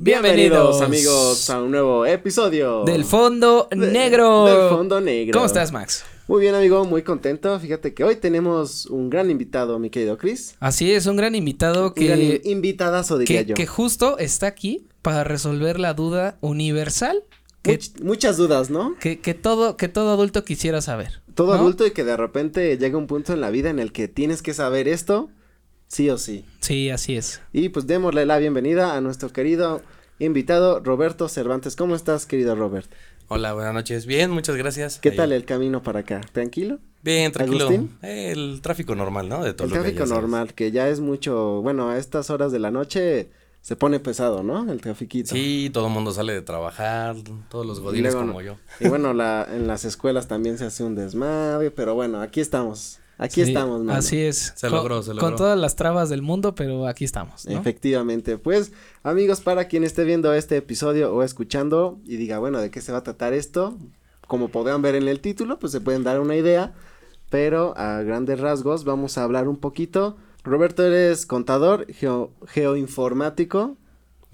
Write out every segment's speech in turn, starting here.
Bienvenidos amigos a un nuevo episodio del Fondo Negro. Del Fondo Negro. ¿Cómo estás, Max? Muy bien, amigo, muy contento. Fíjate que hoy tenemos un gran invitado, mi querido Chris. Así es, un gran invitado que. Un gran invitadazo, diría que, yo. Que justo está aquí para resolver la duda universal. Que, muchas dudas, ¿no? Que, que, todo, que todo adulto quisiera saber. Todo adulto y que de repente llega un punto en la vida en el que tienes que saber esto, sí o sí. Sí, así es. Y pues démosle la bienvenida a nuestro querido invitado Roberto Cervantes. ¿Cómo estás, querido Robert? Hola, buenas noches. Bien, muchas gracias. ¿Qué tal el camino para acá? ¿Tranquilo? Bien, tranquilo. el tráfico normal, ¿no? De todo el tráfico normal, que ya es mucho, bueno, a estas horas de la noche se pone pesado, ¿no? El trafiquito. Sí, todo el mundo sale de trabajar, todos los godines como yo. Y bueno, la, en las escuelas también se hace un desmadre, pero bueno, aquí estamos. Aquí estamos, mano. Así es. Se logró, se logró. Con todas las trabas del mundo, pero aquí estamos. ¿no? Efectivamente. Pues, amigos, para quien esté viendo este episodio o escuchando y diga, bueno, ¿de qué se va a tratar esto? Como podrán ver en el título, pues se pueden dar una idea. Pero a grandes rasgos vamos a hablar un poquito. Roberto, eres contador, geo, geoinformático.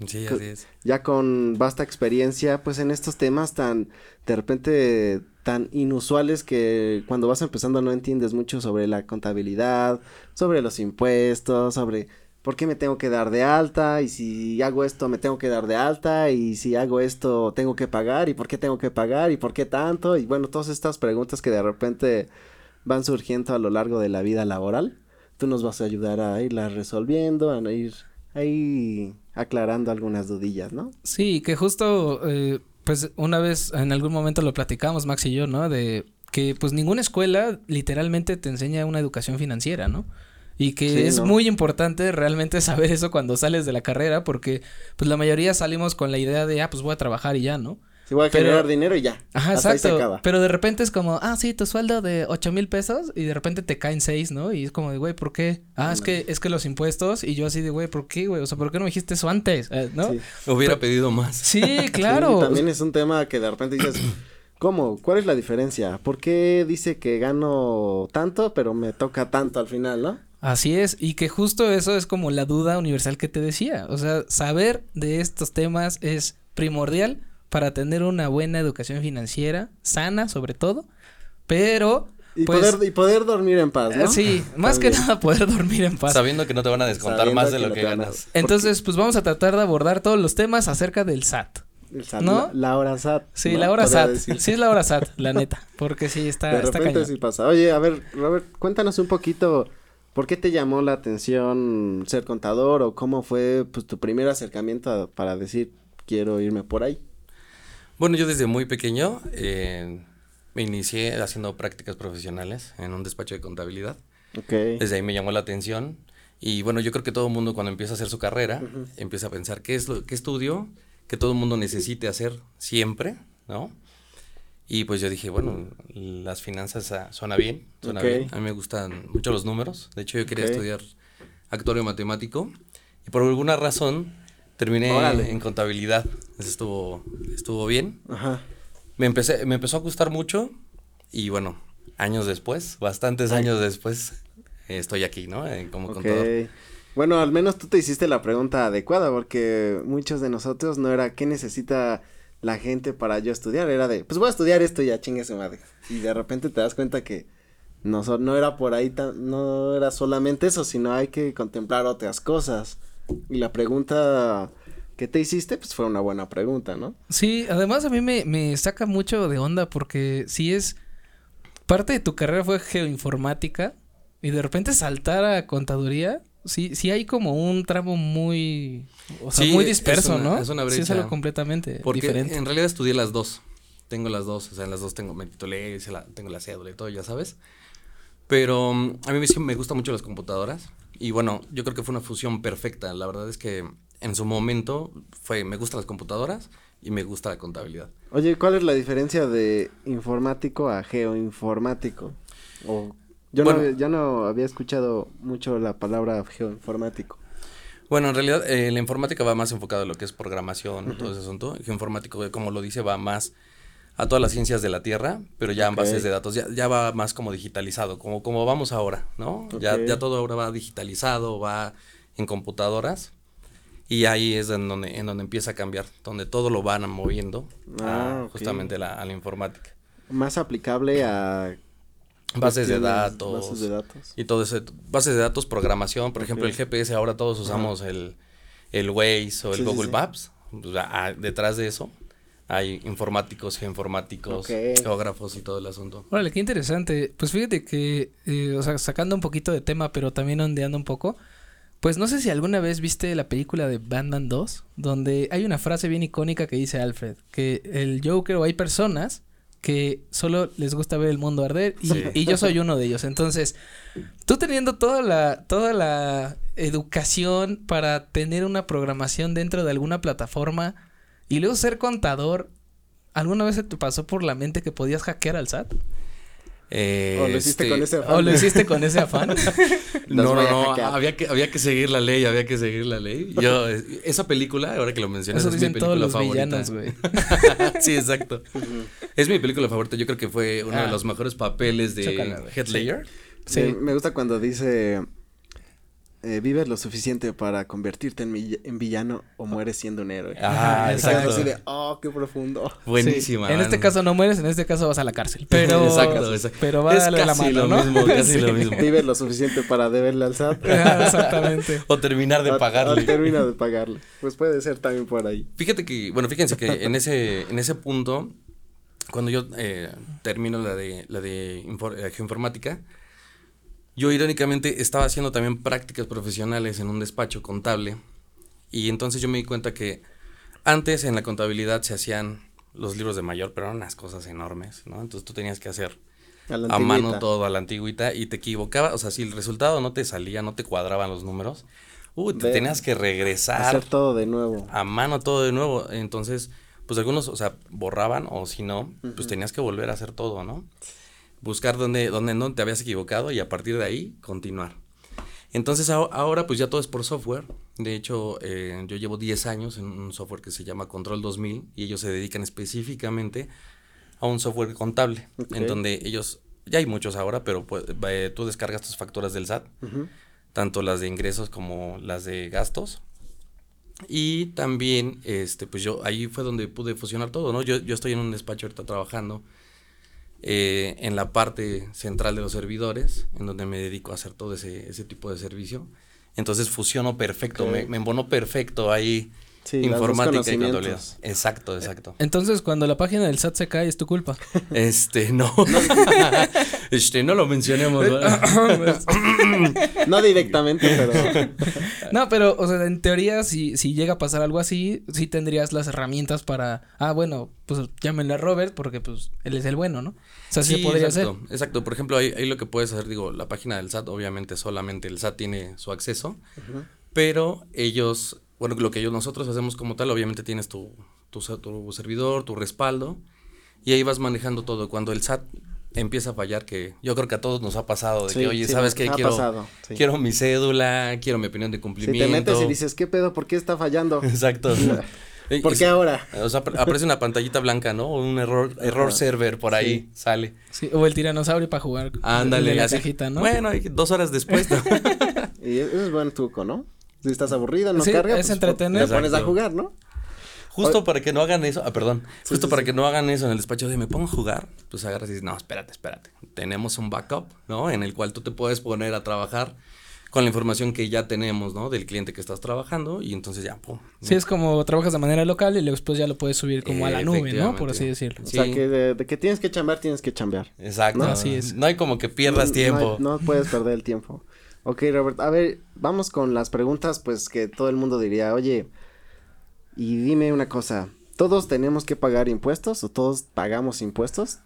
Sí, así es. Ya con vasta experiencia, pues en estos temas tan, de repente, tan inusuales que cuando vas empezando no entiendes mucho sobre la contabilidad, sobre los impuestos, sobre por qué me tengo que dar de alta y si hago esto me tengo que dar de alta y si hago esto tengo que pagar y por qué tengo que pagar y por qué tanto y bueno, todas estas preguntas que de repente van surgiendo a lo largo de la vida laboral, tú nos vas a ayudar a irlas resolviendo, a ir ahí aclarando algunas dudillas, ¿no? Sí, que justo eh, pues una vez en algún momento lo platicamos Max y yo, ¿no? De que pues ninguna escuela literalmente te enseña una educación financiera, ¿no? Y que es muy importante realmente saber eso cuando sales de la carrera porque pues la mayoría salimos con la idea de, ah, pues voy a trabajar y ya, ¿no? Si voy a generar dinero y ya. Ajá, exacto. Pero de repente es como, ah, sí, tu sueldo de ocho mil pesos y de repente te caen seis, ¿no? Y es como de, güey, ¿por qué? Ah, es que, es que los impuestos y yo así de, güey, ¿por qué, güey? O sea, ¿por qué no me dijiste eso antes? Eh, ¿No? Hubiera pedido más. Sí, claro. también es un tema que de repente dices, ¿cómo? ¿Cuál es la diferencia? ¿Por qué dice que gano tanto, pero me toca tanto al final, no? Así es, y que justo eso es como la duda universal que te decía. O sea, saber de estos temas es primordial para tener una buena educación financiera, sana sobre todo, pero... Y, pues, poder, y poder dormir en paz, ¿no? Sí, más que nada poder dormir en paz. Sabiendo que no te van a descontar más de lo que, ganas. Entonces, pues vamos a tratar de abordar todos los temas acerca del SAT. El SAT, ¿no? La, hora SAT. Sí, la hora SAT. Sí, es la hora SAT, la neta. Porque sí, está. De repente sí pasa. Oye, a ver, Robert, cuéntanos un poquito. ¿Por qué te llamó la atención ser contador o cómo fue pues tu primer acercamiento para decir quiero irme por ahí? Bueno, yo desde muy pequeño eh, me inicié haciendo prácticas profesionales en un despacho de contabilidad. Okay. Desde ahí me llamó la atención. Y bueno, yo creo que todo el mundo cuando empieza a hacer su carrera, empieza a pensar qué es lo qué estudio que todo el mundo necesite hacer siempre, ¿no? Y pues yo dije, bueno, las finanzas uh, suena bien, suena bien. A mí me gustan mucho los números. De hecho, yo quería estudiar actuario matemático. Y por alguna razón terminé en contabilidad. Eso estuvo, estuvo bien. Ajá. Me, empecé, me empezó a gustar mucho. Y bueno, años después, bastantes años después, estoy aquí, ¿no? Eh, como contador. Bueno, al menos tú te hiciste la pregunta adecuada, porque muchos de nosotros no era qué necesita la gente para yo estudiar, era de, pues voy a estudiar esto y ya chingue su madre. Y de repente te das cuenta que no, no era por ahí, tan, no era solamente eso, sino hay que contemplar otras cosas. Y la pregunta que te hiciste, pues fue una buena pregunta, ¿no? Sí, además a mí me, me saca mucho de onda porque si es, parte de tu carrera fue geoinformática y de repente saltar a contaduría, sí, sí hay como un tramo muy, o sea, muy disperso, ¿no? Es una brecha. Sí es algo completamente Porque diferente. en realidad estudié las dos. Tengo las dos, o sea, en las dos tengo, me titulé, la, tengo la cédula y todo, ya sabes. Pero um, a mí me, me gustan mucho las computadoras. Y bueno, yo creo que fue una fusión perfecta. La verdad es que en su momento fue, me gustan las computadoras y me gusta la contabilidad. Oye, ¿cuál es la diferencia de informático a geoinformático? O yo, no, yo no había escuchado mucho la palabra geoinformático. Bueno, en realidad eh, la informática va más enfocada a lo que es programación, todo ese asunto. Geoinformático, como lo dice, va más a todas las ciencias de la Tierra, pero ya en bases de datos, ya, ya va más como digitalizado, como, como vamos ahora, ¿no? Ya, ya todo ahora va digitalizado, va en computadoras. Y ahí es en donde, en donde empieza a cambiar, donde todo lo van moviendo ah, justamente la, a la informática. Más aplicable a bases de datos. Bases de datos. Y todo eso, bases de datos, programación, por ejemplo, el GPS, ahora todos usamos el, el Waze o el Google Maps. detrás de eso hay informáticos, geoinformáticos, geógrafos y todo el asunto. Órale, qué interesante. Pues fíjate que, eh, o sea, sacando un poquito de tema, pero también ondeando un poco, pues no sé si alguna vez viste la película de Batman 2, donde hay una frase bien icónica que dice Alfred, que el Joker o hay personas que solo les gusta ver el mundo arder y, yo soy uno de ellos. Entonces, tú teniendo toda la, toda la educación para tener una programación dentro de alguna plataforma y luego ser contador, ¿alguna vez se te pasó por la mente que podías hackear al SAT? Eh, o lo hiciste este, con ese afán. O lo hiciste con ese afán. no, no, no. Había que, había que seguir la ley, había que seguir la ley. Yo, esa película, ahora que lo mencionas, es mi película todos los favorita. Villanos, güey. sí, exacto. Es mi película favorita. Yo creo que fue uno de ah. los mejores papeles de Headlayer. Sí. sí. Me gusta cuando dice eh, vives lo suficiente para convertirte en, villano o mueres siendo un héroe. Ah, exacto. Así de, oh, qué profundo. Buenísima. En este caso no mueres, en este caso vas a la cárcel. Pero, exacto, exacto. Pero va a la mano, lo Mismo, casi lo mismo. Vives lo suficiente para deberle al SAT. Exactamente. o terminar de pagarle. O, terminar de pagarle. Pues puede ser también por ahí. Fíjate que, bueno, fíjense que en ese, en ese punto, cuando yo eh, termino la de, la de eh, geoinformática, yo irónicamente estaba haciendo también prácticas profesionales en un despacho contable y entonces yo me di cuenta que antes en la contabilidad se hacían los libros de mayor, pero eran unas cosas enormes, ¿no? Entonces tú tenías que hacer a, mano todo a la antigüita y te equivocaba, o sea, si el resultado no te salía, no te cuadraban los números, uh, te tenías que regresar. Hacer todo de nuevo. A mano todo de nuevo, entonces, pues algunos, o sea, borraban o si no, pues tenías que volver a hacer todo, ¿no? Buscar dónde, dónde no te habías equivocado y a partir de ahí continuar. Entonces ahora pues ya todo es por software. De hecho, eh, yo llevo 10 años en un software que se llama Control 2000 y ellos se dedican específicamente a un software contable, en donde ellos, ya hay muchos ahora, pero pues, tú descargas tus facturas del SAT, tanto las de ingresos como las de gastos. Y también, este, pues yo, ahí fue donde pude fusionar todo, ¿no? Yo, yo estoy en un despacho ahorita trabajando eh, en la parte central de los servidores, en donde me dedico a hacer todo ese, ese tipo de servicio. Entonces fusionó perfecto, me, me embonó perfecto ahí informática y contabilidad. Exacto, exacto. Entonces, cuando la página del SAT se cae, es tu culpa. Este, no. este, no lo mencionemos. no directamente, pero. no, pero, o sea, en teoría, si, si llega a pasar algo así, sí tendrías las herramientas para. Ah, bueno, pues llámenle a Robert porque, pues, él es el bueno, ¿no? O sea, sí, podría exacto, Exacto. Por ejemplo, ahí, ahí, lo que puedes hacer, digo, la página del SAT, obviamente, solamente el SAT tiene su acceso. Pero ellos bueno, lo que yo, nosotros hacemos como tal, obviamente tienes tu, tu, tu, servidor, tu respaldo, y ahí vas manejando todo. Cuando el SAT empieza a fallar, que yo creo que a todos nos ha pasado, de que, oye, ¿sabes qué? Quiero, quiero mi cédula, quiero mi opinión de cumplimiento. Si te metes y dices, ¿qué pedo? ¿Por qué está fallando? Exacto. ¿Por qué ahora? O sea, aparece una pantallita blanca, ¿no? Un error, error server por ahí sale. Sí, o el tiranosaurio para jugar. Ándale, la cajita, ¿no? Bueno, dos horas después. y eso es buen truco, ¿no? Si estás aburrido, no carga. Es pues, entretener. Te pones a jugar, ¿no? Justo para que no hagan eso, ah, perdón, justo para que no hagan eso en el despacho de me pongo a jugar, pues agarras y dices, no, espérate, espérate. Tenemos un backup, ¿no? En el cual tú te puedes poner a trabajar con la información que ya tenemos, ¿no? Del cliente que estás trabajando y entonces ya, pum. Sí, es como trabajas de manera local y después ya lo puedes subir como a la nube, ¿no? Por así decirlo. O sea, que de, que tienes que chambear, tienes que chambear. Exacto. ¿no? Así es. No hay como que pierdas tiempo. no puedes perder el tiempo. Ok, Robert, a ver, vamos con las preguntas, pues que todo el mundo diría, oye, y dime una cosa, ¿todos tenemos que pagar impuestos o todos pagamos impuestos?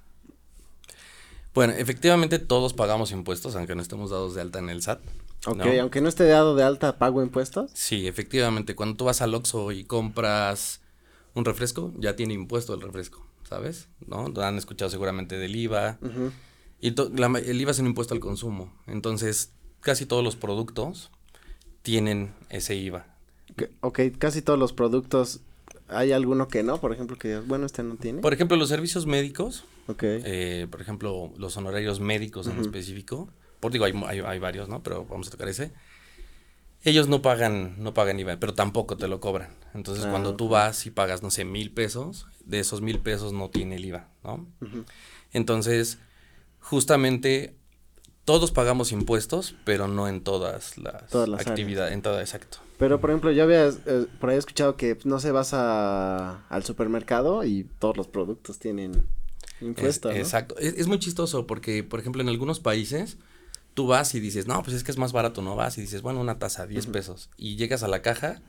Bueno, efectivamente todos pagamos impuestos, aunque no estemos dados de alta en el SAT. Ok, aunque no esté dado de alta, ¿pago impuestos? Sí, efectivamente, cuando tú vas al Oxxo y compras un refresco, ya tiene impuesto el refresco, ¿sabes? ¿No? Han escuchado seguramente del IVA. Y el IVA es un impuesto al consumo, entonces casi todos los productos tienen ese IVA. Ok, casi todos los productos hay alguno que no, por ejemplo, que bueno, este no tiene. Por ejemplo, los servicios médicos. Ok. Eh, por ejemplo, los honorarios médicos en específico. Por digo, hay, hay, hay, varios, ¿no? Pero vamos a tocar ese. Ellos no pagan, no pagan IVA, pero tampoco te lo cobran. Entonces, ah, cuando tú vas y pagas, no sé, mil pesos, de esos mil pesos no tiene el IVA, ¿no? Entonces, justamente todos pagamos impuestos, pero no en todas las, actividades, en todo, exacto. Pero, por ejemplo, yo había eh, por ahí escuchado que pues, no se vas al supermercado y todos los productos tienen impuestos, Exacto. Es, muy chistoso porque, por ejemplo, en algunos países tú vas y dices, no, pues es que es más barato, no vas y dices, bueno, una taza, 10 pesos. Y llegas a la caja,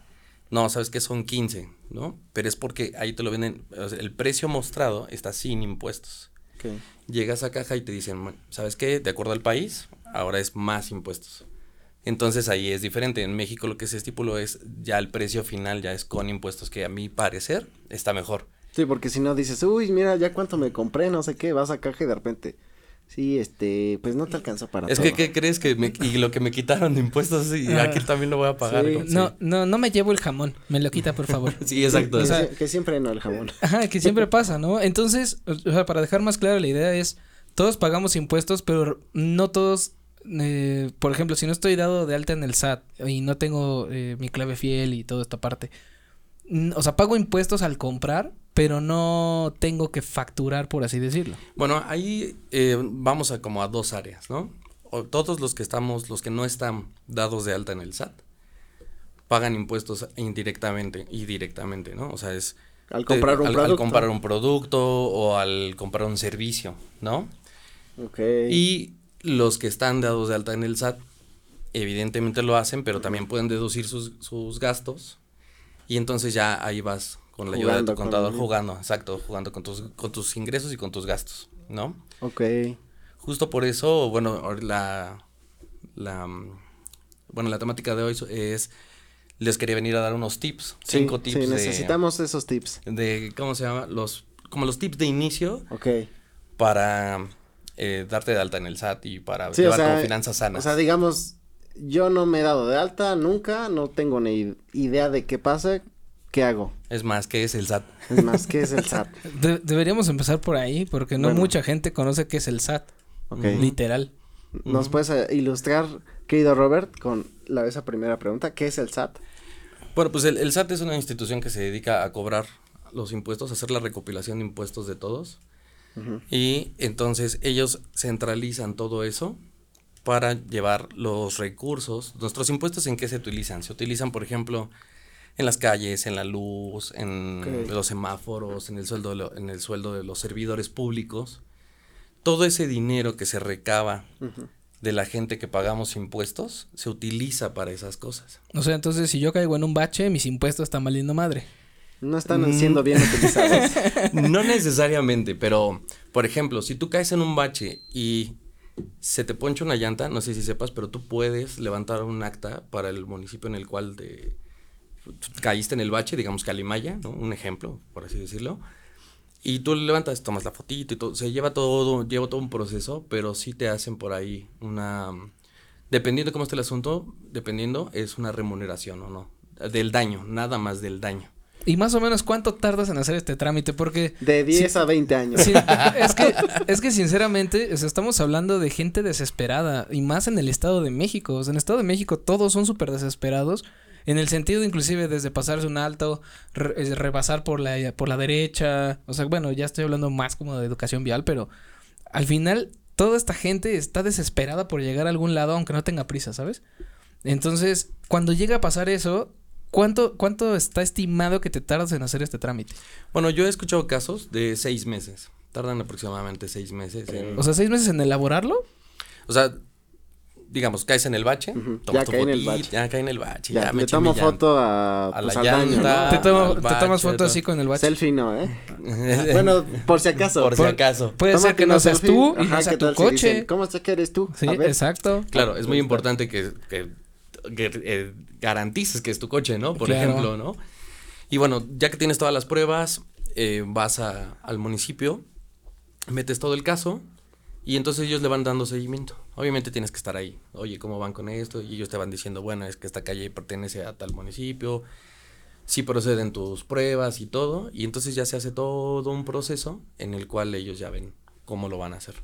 no, sabes que son 15, ¿no? Pero es porque ahí te lo venden, el precio mostrado está sin impuestos. Llegas a caja y te dicen, ¿sabes qué? De acuerdo al país, ahora es más impuestos. Entonces ahí es diferente. En México lo que se estipuló es ya el precio final ya es con impuestos, que a mi parecer está mejor. Sí, porque si no dices, uy, mira, ya cuánto me compré, no sé qué, vas a caja y de repente, Sí, este, pues no te alcanzó para Es que, ¿qué crees que me, y lo que me quitaron de impuestos y ah. aquí también lo voy a pagar? No, no, no me llevo el jamón, me lo quita, por favor. sí, exacto. o sea, que siempre no el jamón. Ajá, que siempre pasa, ¿no? Entonces, o sea, para dejar más clara la idea es, todos pagamos impuestos, pero no todos, eh, por ejemplo, si no estoy dado de alta en el SAT y no tengo eh, mi clave fiel y toda esta parte, o sea, pago impuestos al comprar, pero no tengo que facturar, por así decirlo. Bueno, ahí eh, vamos a como a dos áreas, ¿no? todos los que estamos, los que no están dados de alta en el SAT, pagan impuestos indirectamente y directamente, ¿no? O sea, es... Al comprar un producto. Al comprar un producto o al comprar un servicio, ¿no? Ok. Y los que están dados de alta en el SAT, evidentemente lo hacen, pero también pueden deducir sus, sus gastos y entonces ya ahí vas con la ayuda de tu contador jugando, exacto, jugando con tus, con tus ingresos y con tus gastos, ¿no? Ok. Justo por eso, bueno, la, la, bueno, la temática de hoy es, les quería venir a dar unos tips, cinco tips. Sí, necesitamos esos tips. De, ¿cómo se llama? Los, como los tips de inicio. Ok. Para eh, darte de alta en el SAT y para llevar con finanzas sanas. O sea, digamos, yo no me he dado de alta nunca, no tengo ni idea de qué pasa, ¿qué hago? Es más, ¿qué es el SAT? Es más, ¿qué es el SAT? deberíamos empezar por ahí, porque no mucha gente conoce qué es el SAT. Literal. ¿Nos puedes eh, ilustrar, querido Robert, con la, esa primera pregunta? ¿Qué es el SAT? Bueno, pues el, SAT es una institución que se dedica a cobrar los impuestos, a hacer la recopilación de impuestos de todos. Y entonces ellos centralizan todo eso para llevar los recursos. Nuestros impuestos en qué se utilizan? Se utilizan, por ejemplo, en las calles, en la luz, en los semáforos, en el sueldo lo, en el sueldo de los servidores públicos. Todo ese dinero que se recaba de la gente que pagamos impuestos se utiliza para esas cosas. O sea, entonces si yo caigo en un bache, mis impuestos están valiendo madre. No están mm. siendo bien utilizados. no necesariamente, pero por ejemplo, si tú caes en un bache y se te poncha una llanta, no sé si sepas, pero tú puedes levantar un acta para el municipio en el cual te caíste en el bache, digamos Calimaya, ¿no? Un ejemplo, por así decirlo. Y tú le levantas, tomas la fotito y todo, se lleva todo, lleva todo un proceso, pero sí te hacen por ahí una, dependiendo de cómo esté el asunto, dependiendo, es una remuneración o no, del daño, nada más del daño. ¿Y más o menos cuánto tardas en hacer este trámite? Porque... De 10 a 20 años. es, que, es que sinceramente, estamos hablando de gente desesperada, y más en el Estado de México. O sea, en el Estado de México todos son súper desesperados, en el sentido inclusive desde pasarse un alto, rebasar por la, por la derecha. O sea, bueno, ya estoy hablando más como de educación vial, pero al final toda esta gente está desesperada por llegar a algún lado, aunque no tenga prisa, ¿sabes? Entonces, cuando llega a pasar eso, ¿Cuánto, ¿Cuánto está estimado que te tardas en hacer este trámite? Bueno, yo he escuchado casos de seis meses. Tardan aproximadamente seis meses. En... O sea, seis meses en elaborarlo. O sea, digamos, caes en el bache, ya cae en el bache. Ya cae en el bache. Ya, me tomo foto a, a pues, la llanta, Te, te, tomas foto así con el bache. Selfie no, ¿eh? bueno, por si acaso. Por, si acaso. Puede ser que no seas tú y no sea tu coche. ¿Cómo sé que eres tú? Sí, exacto. Claro, es muy importante que, que que eh, garantices que es tu coche, ¿no? Por ejemplo, ¿no? Y bueno, ya que tienes todas las pruebas, eh, vas a, al municipio, metes todo el caso y entonces ellos le van dando seguimiento. Obviamente tienes que estar ahí. Oye, ¿cómo van con esto? Y ellos te van diciendo, bueno, es que esta calle pertenece a tal municipio. si proceden tus pruebas y todo, y entonces ya se hace todo un proceso en el cual ellos ya ven cómo lo van a hacer.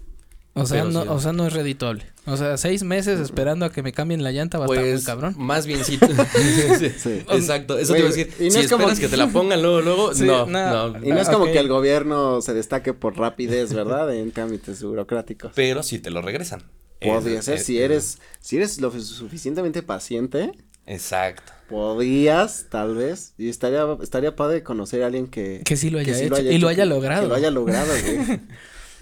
O sea, no, o sea, no es redituable. O sea, seis meses esperando a que me cambien la llanta va a estar muy pues, cabrón. Más bien sí. Exacto, eso te iba a decir. Y no si es como... que te la pongan luego, luego, no, no, Y no es como que el gobierno se destaque por rapidez, ¿verdad? En trámites burocráticos. Pero si te lo regresan. Podría ser, si eres, si eres lo suficientemente paciente. Exacto. Podrías, tal vez, y estaría, estaría padre conocer a alguien que... Que sí lo haya, hecho, y lo haya logrado. Que lo haya logrado, güey.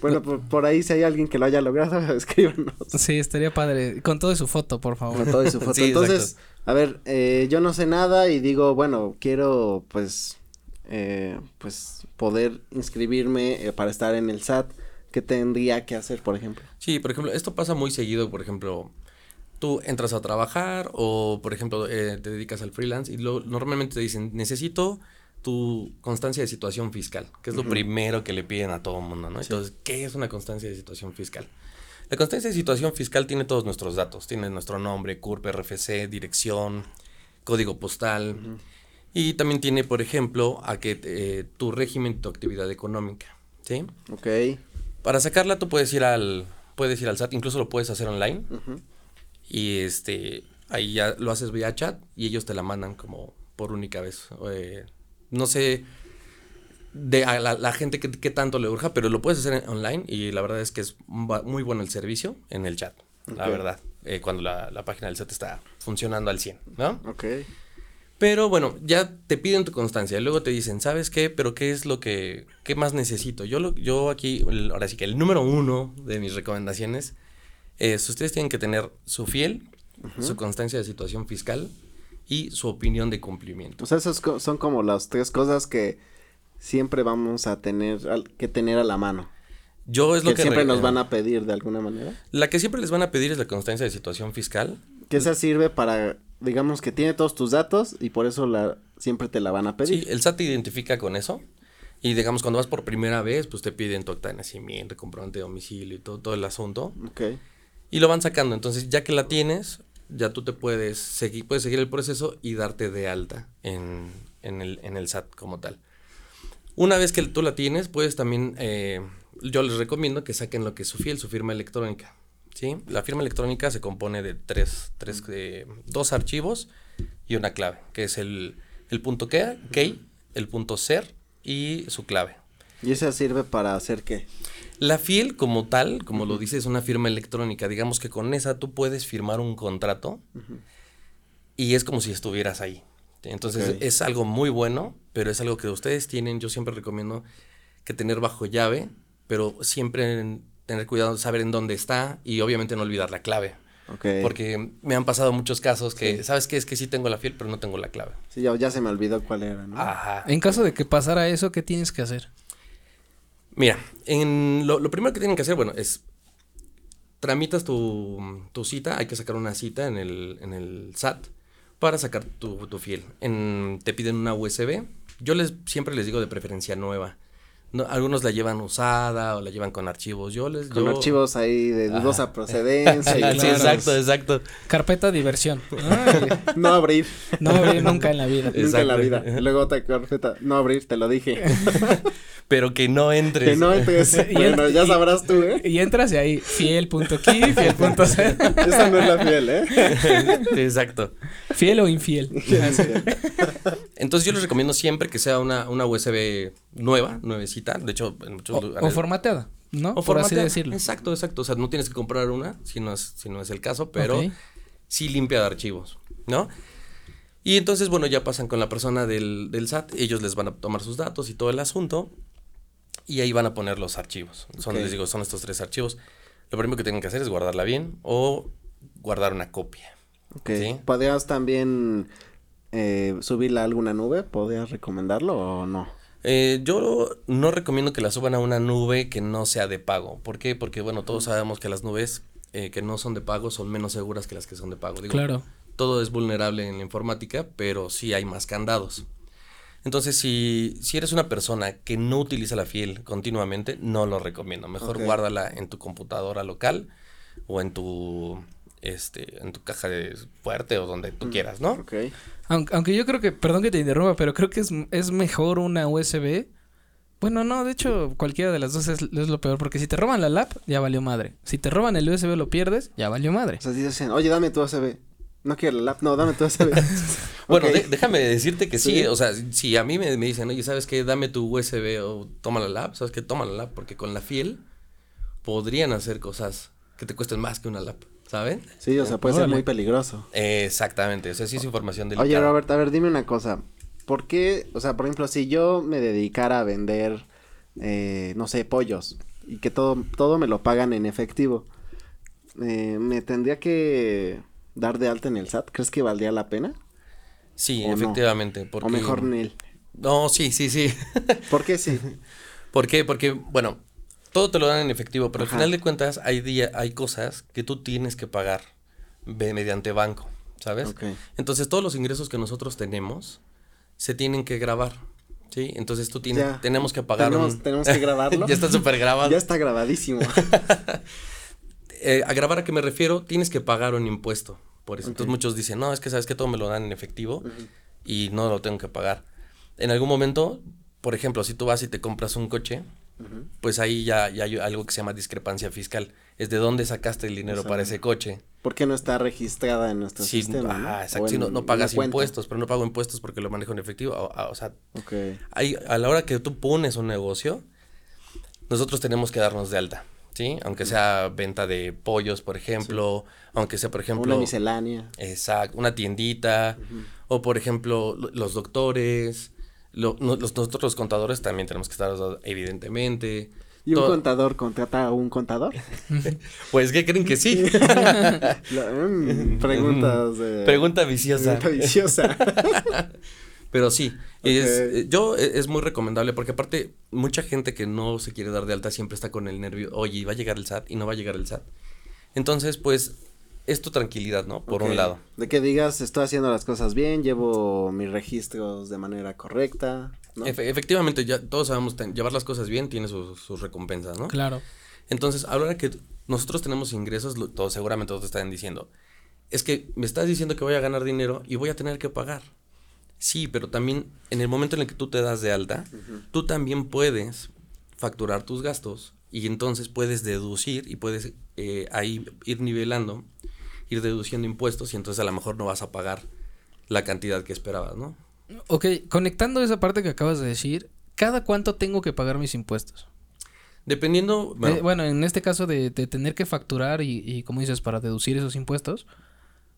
Bueno, por, ahí si hay alguien que lo haya logrado, escríbanos. Sí, estaría padre. Con todo su foto, por favor. Con todo su foto. Entonces, a ver, eh, yo no sé nada y digo, bueno, quiero pues, eh, pues poder inscribirme eh, para estar en el SAT. ¿Qué tendría que hacer, por ejemplo? Sí, por ejemplo, esto pasa muy seguido, por ejemplo, tú entras a trabajar o, por ejemplo, te dedicas al freelance y lo, normalmente te dicen, necesito tu constancia de situación fiscal, que es lo primero que le piden a todo el mundo, ¿no? Entonces, ¿qué es una constancia de situación fiscal? La constancia de situación fiscal tiene todos nuestros datos, tiene nuestro nombre, CURP, RFC, dirección, código postal, y también tiene, por ejemplo, a que eh, tu régimen, tu actividad económica, ¿sí? Ok. Para sacarla tú puedes ir al, puedes ir al SAT, incluso lo puedes hacer online, y este, ahí ya lo haces vía chat y ellos te la mandan como por única vez. Eh, no sé de a la, gente que, tanto le urja, pero lo puedes hacer online y la verdad es que es muy bueno el servicio en el chat, la verdad, eh, cuando la, página del chat está funcionando al 100, ¿no? Ok. Pero bueno, ya te piden tu constancia, luego te dicen, ¿sabes qué? Pero ¿qué es lo que, qué más necesito? Yo, lo, yo aquí, ahora sí que el número uno de mis recomendaciones es, ustedes tienen que tener su fiel, su constancia de situación fiscal, y su opinión de cumplimiento. O sea, esas son como las tres cosas que siempre vamos a tener que tener a la mano. Yo es lo que, siempre nos van a pedir de alguna manera. La que siempre les van a pedir es la constancia de situación fiscal. Que esa sirve para, digamos que tiene todos tus datos y por eso la siempre te la van a pedir. Sí, el SAT te identifica con eso. Y digamos, cuando vas por primera vez, pues te piden tu acta de nacimiento, comprobante de domicilio y todo, todo el asunto. Ok. Y lo van sacando. Entonces, ya que la tienes, ya tú te puedes seguir, puedes seguir el proceso y darte de alta en, en, el, en el SAT como tal. Una vez que tú la tienes, puedes también, eh, yo les recomiendo que saquen lo que es su fiel, su firma electrónica. ¿Sí? La firma electrónica se compone de tres, tres eh, dos archivos y una clave, que es el, el punto key, el punto ser y su clave. ¿Y esa sirve para hacer qué? La fiel como tal, como lo dice, es una firma electrónica. Digamos que con esa tú puedes firmar un contrato y es como si estuvieras ahí. Entonces es algo muy bueno, pero es algo que ustedes tienen. Yo siempre recomiendo que tener bajo llave, pero siempre tener cuidado, saber en dónde está y obviamente no olvidar la clave. Porque me han pasado muchos casos que, ¿sabes qué? Es que sí tengo la fiel, pero no tengo la clave. Sí, ya, ya se me olvidó cuál era, ¿no? Ajá. En caso de que pasara eso, ¿qué tienes que hacer? Mira, en lo, primero que tienen que hacer, bueno, es tramitas tu, cita, hay que sacar una cita en el, en el SAT para sacar tu, tu fiel. En, te piden una USB. Yo les siempre les digo de preferencia nueva. No, algunos la llevan usada o la llevan con archivos. Yo les con archivos ahí de dudosa procedencia. sí, exacto, exacto. Carpeta diversión. no abrir. No abrir nunca en la vida. Nunca en la vida. Luego otra carpeta, no abrir, te lo dije. pero que no entres. Que no entres. bueno, ya sabrás tú, ¿eh? Y entras y ahí, fiel.key, fiel.c. Esa no es la fiel, ¿eh? exacto. Fiel o infiel. Entonces yo les recomiendo siempre que sea una, una USB nueva, nuevecita. De hecho, en muchos o, lugares. O formateada, ¿no? O Por así decirlo. Exacto, exacto. O sea, no tienes que comprar una si no es, si no es el caso, pero sí limpia de archivos, ¿no? Y entonces, bueno, ya pasan con la persona del, del SAT, ellos les van a tomar sus datos y todo el asunto, y ahí van a poner los archivos. Son, les digo, son estos tres archivos. Lo primero que tienen que hacer es guardarla bien o guardar una copia. Ok. ¿Podrías también eh, subirla a alguna nube? ¿Podrías recomendarlo o no? Eh, yo no recomiendo que la suban a una nube que no sea de pago. ¿Por qué? Porque, bueno, todos sabemos que las nubes eh, que no son de pago son menos seguras que las que son de pago. claro. Todo es vulnerable en la informática, pero sí hay más candados. Entonces, si, si eres una persona que no utiliza la fiel continuamente, no lo recomiendo. Mejor guárdala en tu computadora local o en tu este, en tu caja de fuerte o donde tú quieras, ¿no? Ok. Aunque, aunque yo creo que, perdón que te interrumpa, pero creo que es, es mejor una USB. Bueno, no, de hecho, cualquiera de las dos es, es lo peor, porque si te roban la lap, ya valió madre. Si te roban el USB lo pierdes, ya valió madre. O sea, dicen, oye, dame tu USB. No quiero la lap, no, dame tu USB. Bueno, de- déjame decirte que sí, Sí. o sea, si a mí me, me dicen, oye, ¿sabes qué? Dame tu USB o toma la lap, ¿sabes qué? Toma la lap, porque con la fiel podrían hacer cosas que te cuesten más que una lap, ¿saben? Sí, o sea, puede ser muy peligroso. Exactamente, o sea, sí es información delicada. Oye, Robert, a ver, dime una cosa. ¿Por qué, o sea, por ejemplo, si yo me dedicara a vender, eh, no sé, pollos y que todo, todo me lo pagan en efectivo, eh, ¿me tendría que dar de alta en el SAT? ¿Crees que valdría la pena? Sí, ¿O no? efectivamente. Porque... O mejor Nel. No, sí, sí, sí. ¿Por qué sí? ¿Por qué? Porque, bueno, todo te lo dan en efectivo, pero Ajá. al final de cuentas hay día, hay cosas que tú tienes que pagar mediante banco, ¿sabes? Entonces todos los ingresos que nosotros tenemos se tienen que grabar, ¿sí? Entonces tú tienes, Ya. tenemos que pagar Tenemos, un... tenemos que grabarlo. ya está súper grabado. Ya está grabadísimo. Eh, a grabar a qué me refiero, tienes que pagar un impuesto. Por eso. Entonces muchos dicen, no, es que sabes que todo me lo dan en efectivo y no lo tengo que pagar. En algún momento, por ejemplo, si tú vas y te compras un coche, pues ahí ya, ya hay algo que se llama discrepancia fiscal. Es de dónde sacaste el dinero para ese coche. ¿Por qué no está registrada en nuestro Sí, sistema? ¿no? ah, exacto. sí, no, pagas impuestos, pero no pago impuestos porque lo manejo en efectivo. O, o- o sea, hay, a la hora que tú pones un negocio, nosotros tenemos que darnos de alta, ¿sí? Aunque sea venta de pollos, por ejemplo, aunque sea, por ejemplo... Una miscelánea. Exacto, una tiendita, o por ejemplo, lo- los doctores, lo- no- los, nosotros los contadores también tenemos que estar, evidentemente. ¿Y un Todo- contador contrata a un contador? Pues, ¿qué creen que sí? La- mm, preguntas de... Pregunta viciosa. Pregunta viciosa. Pero sí, es, eh, yo eh, es muy recomendable porque aparte mucha gente que no se quiere dar de alta siempre está con el nervio, oye, va a llegar el SAT y no va a llegar el SAT. Entonces, pues, es tu tranquilidad, ¿no? Por un lado. De que digas, estoy haciendo las cosas bien, llevo mis registros de manera correcta, ¿no? Efe- efectivamente, ya todos sabemos, llevar las cosas bien tiene sus, sus recompensas, ¿no? Claro. Entonces, ahora que nosotros tenemos ingresos, lo- todos, seguramente todos te están diciendo, es que me estás diciendo que voy a ganar dinero y voy a tener que pagar. Sí, pero también en el momento en el que tú te das de alta, tú también puedes facturar tus gastos y entonces puedes deducir y puedes eh, ahí ir nivelando, ir deduciendo impuestos y entonces a lo mejor no vas a pagar la cantidad que esperabas, ¿no? Ok, conectando esa parte que acabas de decir, ¿cada cuánto tengo que pagar mis impuestos? Dependiendo, Bueno, bueno, en este caso de, de tener que facturar y, y, como dices, para deducir esos impuestos,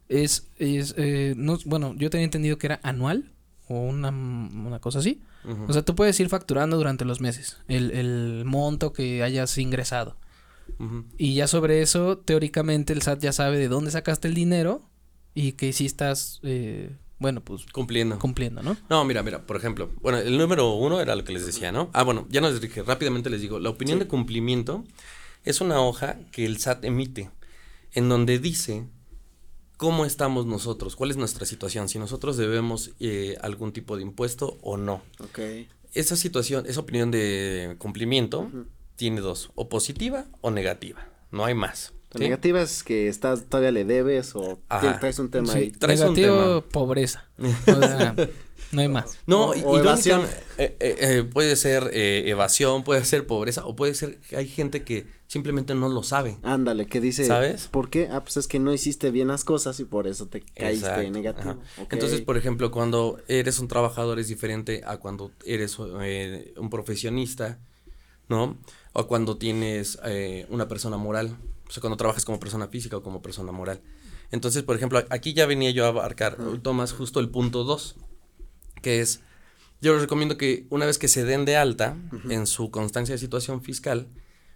es, es eh, no, bueno, yo tenía entendido que era anual o una, una cosa así. O sea, tú puedes ir facturando durante los meses el, el monto que hayas ingresado. Y ya sobre eso, teóricamente, el SAT ya sabe de dónde sacaste el dinero y que sí estás, eh, bueno, pues cumpliendo. cumpliendo, ¿no? No, mira, mira, por ejemplo, bueno, el número uno era lo que les decía, ¿no? Ah, bueno, ya no les dije, rápidamente les digo, la opinión de cumplimiento es una hoja que el SAT emite, en donde dice cómo estamos nosotros, cuál es nuestra situación, si nosotros debemos eh, algún tipo de impuesto o no. Ok. Esa situación, esa opinión de cumplimiento tiene dos, o positiva o negativa, no hay más. ¿sí? negativa es que estás, todavía le debes o Ajá. traes un tema Sí, ahí. traes un tema. pobreza. O sea, no hay más. No, O- y- o evasión. eh, eh, eh, puede ser eh, evasión, puede ser pobreza, o puede ser que hay gente que simplemente no lo sabe. Ándale, que dice, ¿Sabes? ¿por qué? Ah, pues es que no hiciste bien las cosas y por eso te caíste Exacto, negativo. Entonces, por ejemplo, cuando eres un trabajador es diferente a cuando eres eh, un profesionista, ¿no? O cuando tienes eh, una persona moral, o sea, cuando trabajas como persona física o como persona moral. Entonces, por ejemplo, aquí ya venía yo a abarcar, Tomás, justo el punto 2, que es, yo les recomiendo que una vez que se den de alta en su constancia de situación fiscal,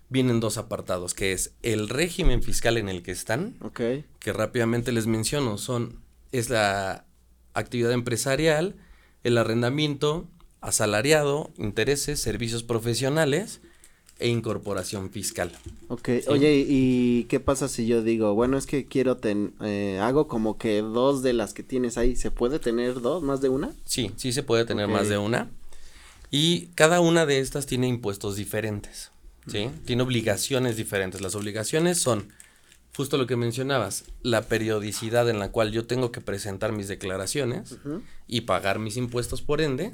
vienen dos apartados, que es el régimen fiscal en el que están, Ok. que rápidamente les menciono, son, es la actividad empresarial, el arrendamiento, asalariado, intereses, servicios profesionales e incorporación fiscal. Ok, oye, ¿y qué pasa si yo digo, bueno, es que quiero ten, eh, hago como que dos de las que tienes ahí, ¿se puede tener dos, más de una? Sí, sí se puede tener más de una. Y cada una de estas tiene impuestos diferentes, ¿sí? Tiene obligaciones diferentes. Las obligaciones son justo lo que mencionabas, la periodicidad en la cual yo tengo que presentar mis declaraciones y pagar mis impuestos por ende,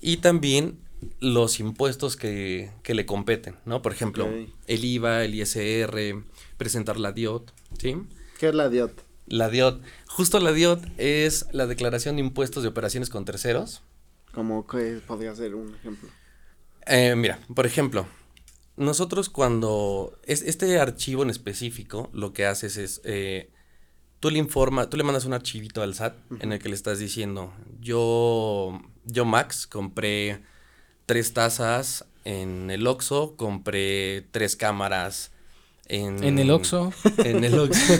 y también los impuestos que, que le competen, ¿no? Por ejemplo, el IVA, el ISR, presentar la DIOT, ¿sí? ¿Qué es la DIOT? La DIOT, justo la DIOT es la declaración de impuestos de operaciones con terceros. ¿Cómo que podría ser un ejemplo? Eh, mira, por ejemplo, nosotros cuando es, este archivo en específico lo que haces es eh, tú le informa, tú le mandas un archivito al SAT en el que le estás diciendo yo yo Max compré tres tazas en el Oxxo, compré tres cámaras en, en el Oxxo. En el Oxxo.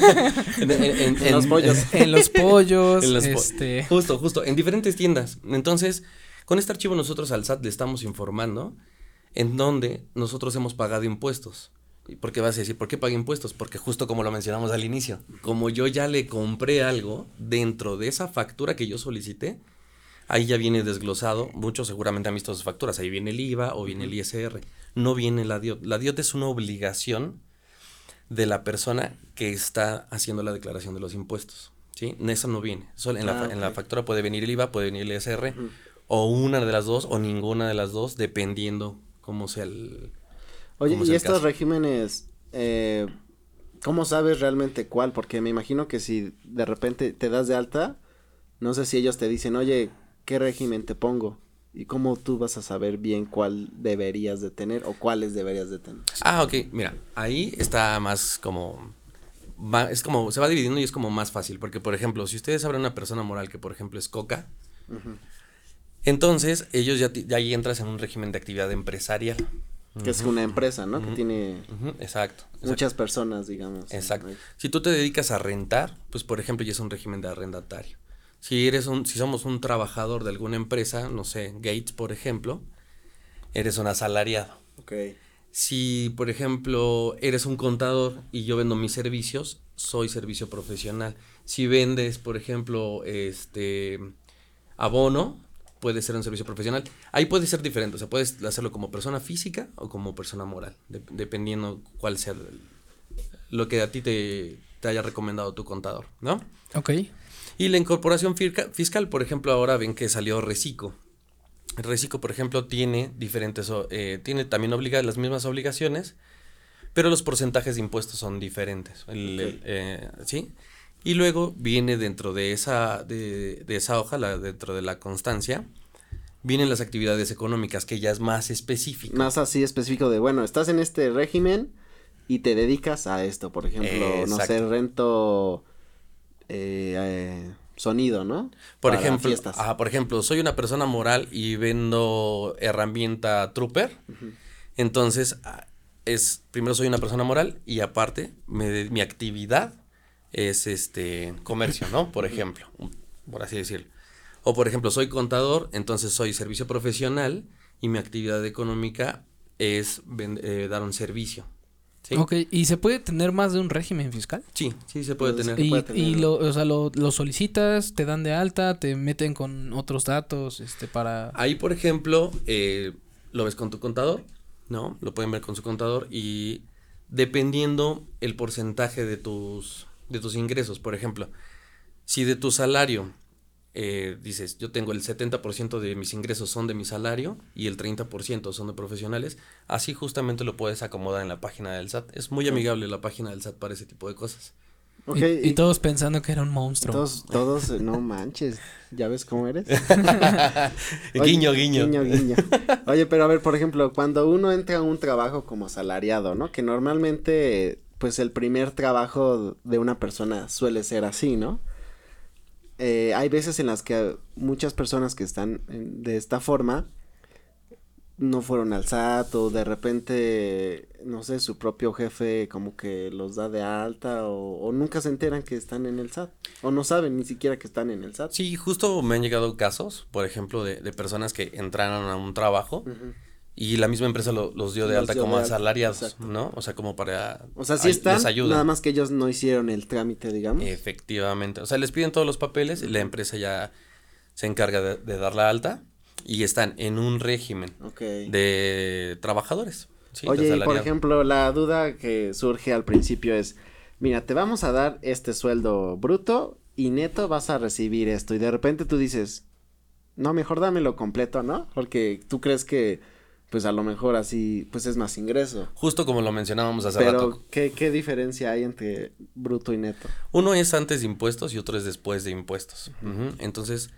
en, los pollos. En los pollos. este... Justo, justo. En diferentes tiendas. Entonces, con este archivo nosotros al SAT le estamos informando en donde nosotros hemos pagado impuestos. ¿Por qué vas a decir, por qué pagué impuestos? Porque justo como lo mencionamos al inicio, como yo ya le compré algo dentro de esa factura que yo solicité, ahí ya viene desglosado, muchos seguramente han visto sus facturas, ahí viene el IVA o viene el ISR, no viene la DIOT. La DIOT es una obligación de la persona que está haciendo la declaración de los impuestos, ¿sí? Esa no viene, Solo en, la, ah, factura puede venir el IVA, puede venir el ISR, o una de las dos o ninguna de las dos, dependiendo cómo sea el... Oye, ¿y estos regímenes, eh, cómo sabes realmente cuál? Porque me imagino que si de repente te das de alta, no sé si ellos te dicen, oye, ¿qué régimen te pongo? ¿Y cómo tú vas a saber bien cuál deberías de tener o cuáles deberías de tener? Ah, ok, mira, ahí está más como... es como, se va dividiendo y es como más fácil, porque por ejemplo, si ustedes abren una persona moral que por ejemplo es Coca, entonces ellos ya, ya ahí entras en un régimen de actividad empresarial. Que es una empresa, ¿no? Que tiene exacto, muchas personas, digamos. Exacto. Si tú te dedicas a rentar, pues por ejemplo ya es un régimen de arrendatario. Si eres un, si somos un trabajador de alguna empresa, no sé, Gates, por ejemplo, eres un asalariado. Ok. Si, por ejemplo, eres un contador y yo vendo mis servicios, soy servicio profesional. Si vendes, por ejemplo, este abono, puede ser un servicio profesional. Ahí puede ser diferente, o sea, puedes hacerlo como persona física o como persona moral, dependiendo cuál sea lo que a ti te, te haya recomendado tu contador, ¿no? Ok. Y la incorporación fiscal, por ejemplo, ahora ven que salió Recico. Recico, por ejemplo, tiene diferentes, eh, tiene también obliga las mismas obligaciones, pero los porcentajes de impuestos son diferentes. Eh, ¿Sí? Y luego viene dentro de esa, de, esa hoja, dentro de la constancia, vienen las actividades económicas, que ya es más específico. Más así específico de, bueno, estás en este régimen y te dedicas a esto, por ejemplo, no sé, rento eh, eh, sonido, ¿no? Por ejemplo, por ejemplo, soy una persona moral y vendo herramienta Trooper. Entonces, ah, es primero soy una persona moral y aparte mi actividad es este comercio, ¿no? Por ejemplo, por así decirlo. O por ejemplo, soy contador, entonces soy servicio profesional y mi actividad económica es eh, dar un servicio. Ok, ¿y se puede tener más de un régimen fiscal? Sí, sí se puede tener. Y, lo, o sea, lo, solicitas, te dan de alta, te meten con otros datos, este, para... Ahí, por ejemplo, eh, lo ves con tu contador, ¿no? Lo pueden ver con su contador y dependiendo el porcentaje de tus, de tus ingresos, por ejemplo, si de tu salario eh, dices, yo tengo el 70% de mis ingresos son de mi salario y el 30% son de profesionales, así justamente lo puedes acomodar en la página del SAT. Es muy amigable la página del SAT para ese tipo de cosas. y, todos pensando que era un monstruo. Todos, todos, no manches, ¿ya ves cómo eres? guiño, guiño. Guiño, guiño. Oye, pero a ver, por ejemplo, cuando uno entra a un trabajo como salariado, ¿no? Que normalmente, pues el primer trabajo de una persona suele ser así, ¿no? Eh, hay veces en las que muchas personas que están de esta forma no fueron al SAT o de repente, no sé, su propio jefe como que los da de alta o, nunca se enteran que están en el SAT o no saben ni siquiera que están en el SAT. Sí, justo me han llegado casos, por ejemplo, de, personas que entraron a un trabajo y la misma empresa los dio de alta como asalariados, ¿no? O sea, como para... O sea, sí están, nada más que ellos no hicieron el trámite, digamos. Efectivamente, o sea, les piden todos los papeles y la empresa ya se encarga de, dar la alta y están en un régimen de trabajadores. Oye, por ejemplo, la duda que surge al principio es, mira, te vamos a dar este sueldo bruto y neto vas a recibir esto. Y de repente tú dices, no, mejor dámelo completo, ¿no? Porque tú crees que, pues a lo mejor así, pues es más ingreso. Justo como lo mencionábamos hace Pero, rato. ¿qué, ¿qué diferencia hay entre bruto y neto? Uno es antes de impuestos y otro es después de impuestos. Entonces,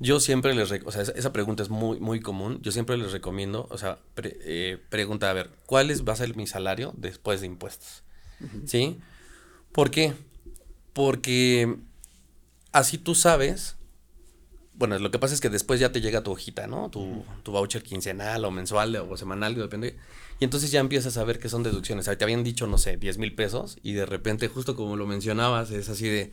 yo siempre les, o sea, esa, pregunta es muy, muy común. Yo siempre les recomiendo, o sea, pre- eh, pregunta, a ver, ¿cuál es, va a ser mi salario después de impuestos? ¿Sí? ¿Por qué? Porque así tú sabes, bueno, lo que pasa es que después ya te llega tu hojita, ¿no? Tu, tu voucher quincenal o mensual o semanal, depende. Y entonces ya empiezas a ver que son deducciones. O sea, te habían dicho, no sé, 10 mil pesos y de repente, justo como lo mencionabas, es así de,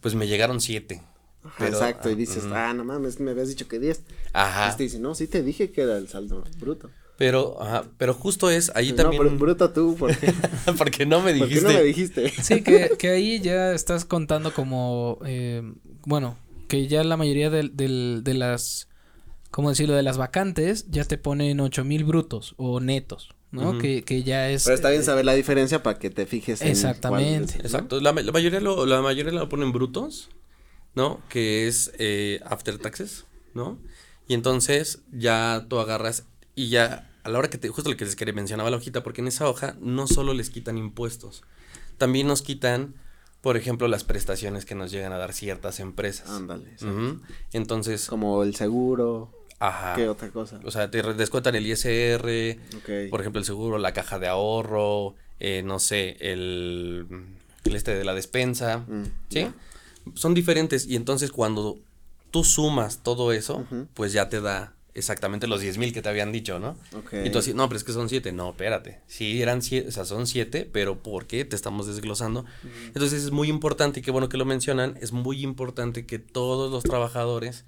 pues me llegaron 7. Ajá, Exacto, y dices, ah, no mames, me habías dicho que 10. Ajá. Este dice, no, sí te dije que era el saldo bruto. Pero, ajá, pero justo es, ahí no, también. pero bruto tú, ¿por qué? porque no me ¿Por dijiste. qué no me dijiste? Sí, que, que ahí ya estás contando como, eh, bueno, que ya la mayoría del, de las, ¿cómo decirlo? De las vacantes ya te ponen ocho mil brutos o netos, ¿no? Que, que ya es... Pero está bien eh, saber la diferencia para que te fijes en Exactamente. cuál es, ¿no? Exacto, la mayoría lo, la mayoría lo ponen brutos, ¿no? Que es eh, after taxes, ¿no? Y entonces ya tú agarras y ya a la hora que te, justo lo que les quería mencionaba la hojita, porque en esa hoja no solo les quitan impuestos, también nos quitan, por ejemplo, las prestaciones que nos llegan a dar ciertas empresas. Ándale. Ujú. Entonces, Como el seguro, ajá. ¿qué otra cosa? O sea, te descuentan el ISR, Ok. por ejemplo, el seguro, la caja de ahorro, eh, no sé, el, el este de la despensa, Mm, ¿sí? Son diferentes y entonces cuando tú sumas todo eso, pues ya te da exactamente los 10 mil que te habían dicho, ¿no? Ok. Y tú así, no, pero es que son siete. No, espérate. Sí, eran siete, o sea, son siete, pero ¿por qué? Te estamos desglosando. Entonces es muy importante, y qué bueno que lo mencionan, es muy importante que todos los trabajadores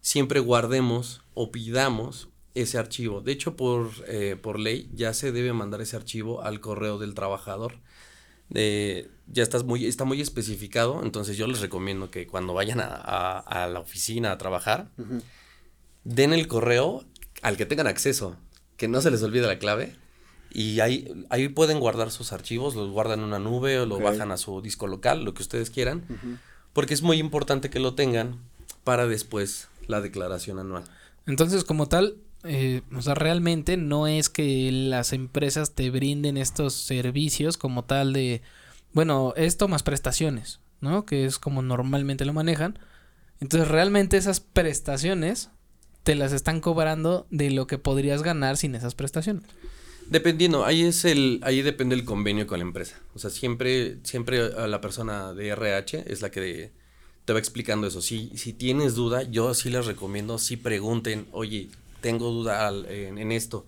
siempre guardemos o pidamos ese archivo. De hecho, por, eh, por ley ya se debe mandar ese archivo al correo del trabajador. Eh, ya estás muy, está muy especificado, entonces yo les recomiendo que cuando vayan a, a- a la oficina a trabajar, Ujú. Den el correo al que tengan acceso, que no se les olvide la clave. Y ahí, ahí pueden guardar sus archivos, los guardan en una nube o lo bajan a su disco local, lo que ustedes quieran, porque es muy importante que lo tengan para después la declaración anual. Entonces, como tal, eh, o sea, realmente no es que las empresas te brinden estos servicios como tal de, bueno, esto más prestaciones, ¿no? Que es como normalmente lo manejan. Entonces, realmente esas prestaciones te las están cobrando de lo que podrías ganar sin esas prestaciones. Dependiendo, ahí es el, ahí depende el convenio con la empresa. O sea, siempre, siempre a la persona de RH es la que te va explicando eso. Si, si tienes duda, yo sí les recomiendo, sí pregunten, oye, tengo duda al- en, en esto.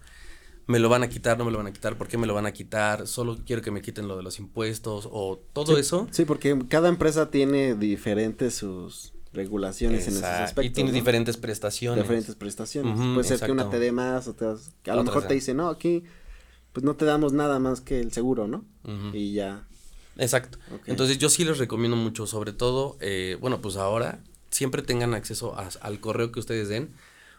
¿Me lo van a quitar? ¿No me lo van a quitar? ¿Por qué me lo van a quitar? Solo quiero que me quiten lo de los impuestos o todo Sí, eso. Sí, porque cada empresa tiene diferentes sus regulaciones en esos Exacto, aspectos. y tiene ¿no? diferentes prestaciones. diferentes prestaciones. Ujú, Puede ser que una exacto. te dé más o te das- que a lo mejor sea. te dice, no, aquí pues no te damos nada más que el seguro, ¿no? Y ya. Exacto. Entonces yo sí les recomiendo mucho, sobre todo, eh, bueno, pues ahora siempre tengan acceso a- al correo que ustedes den,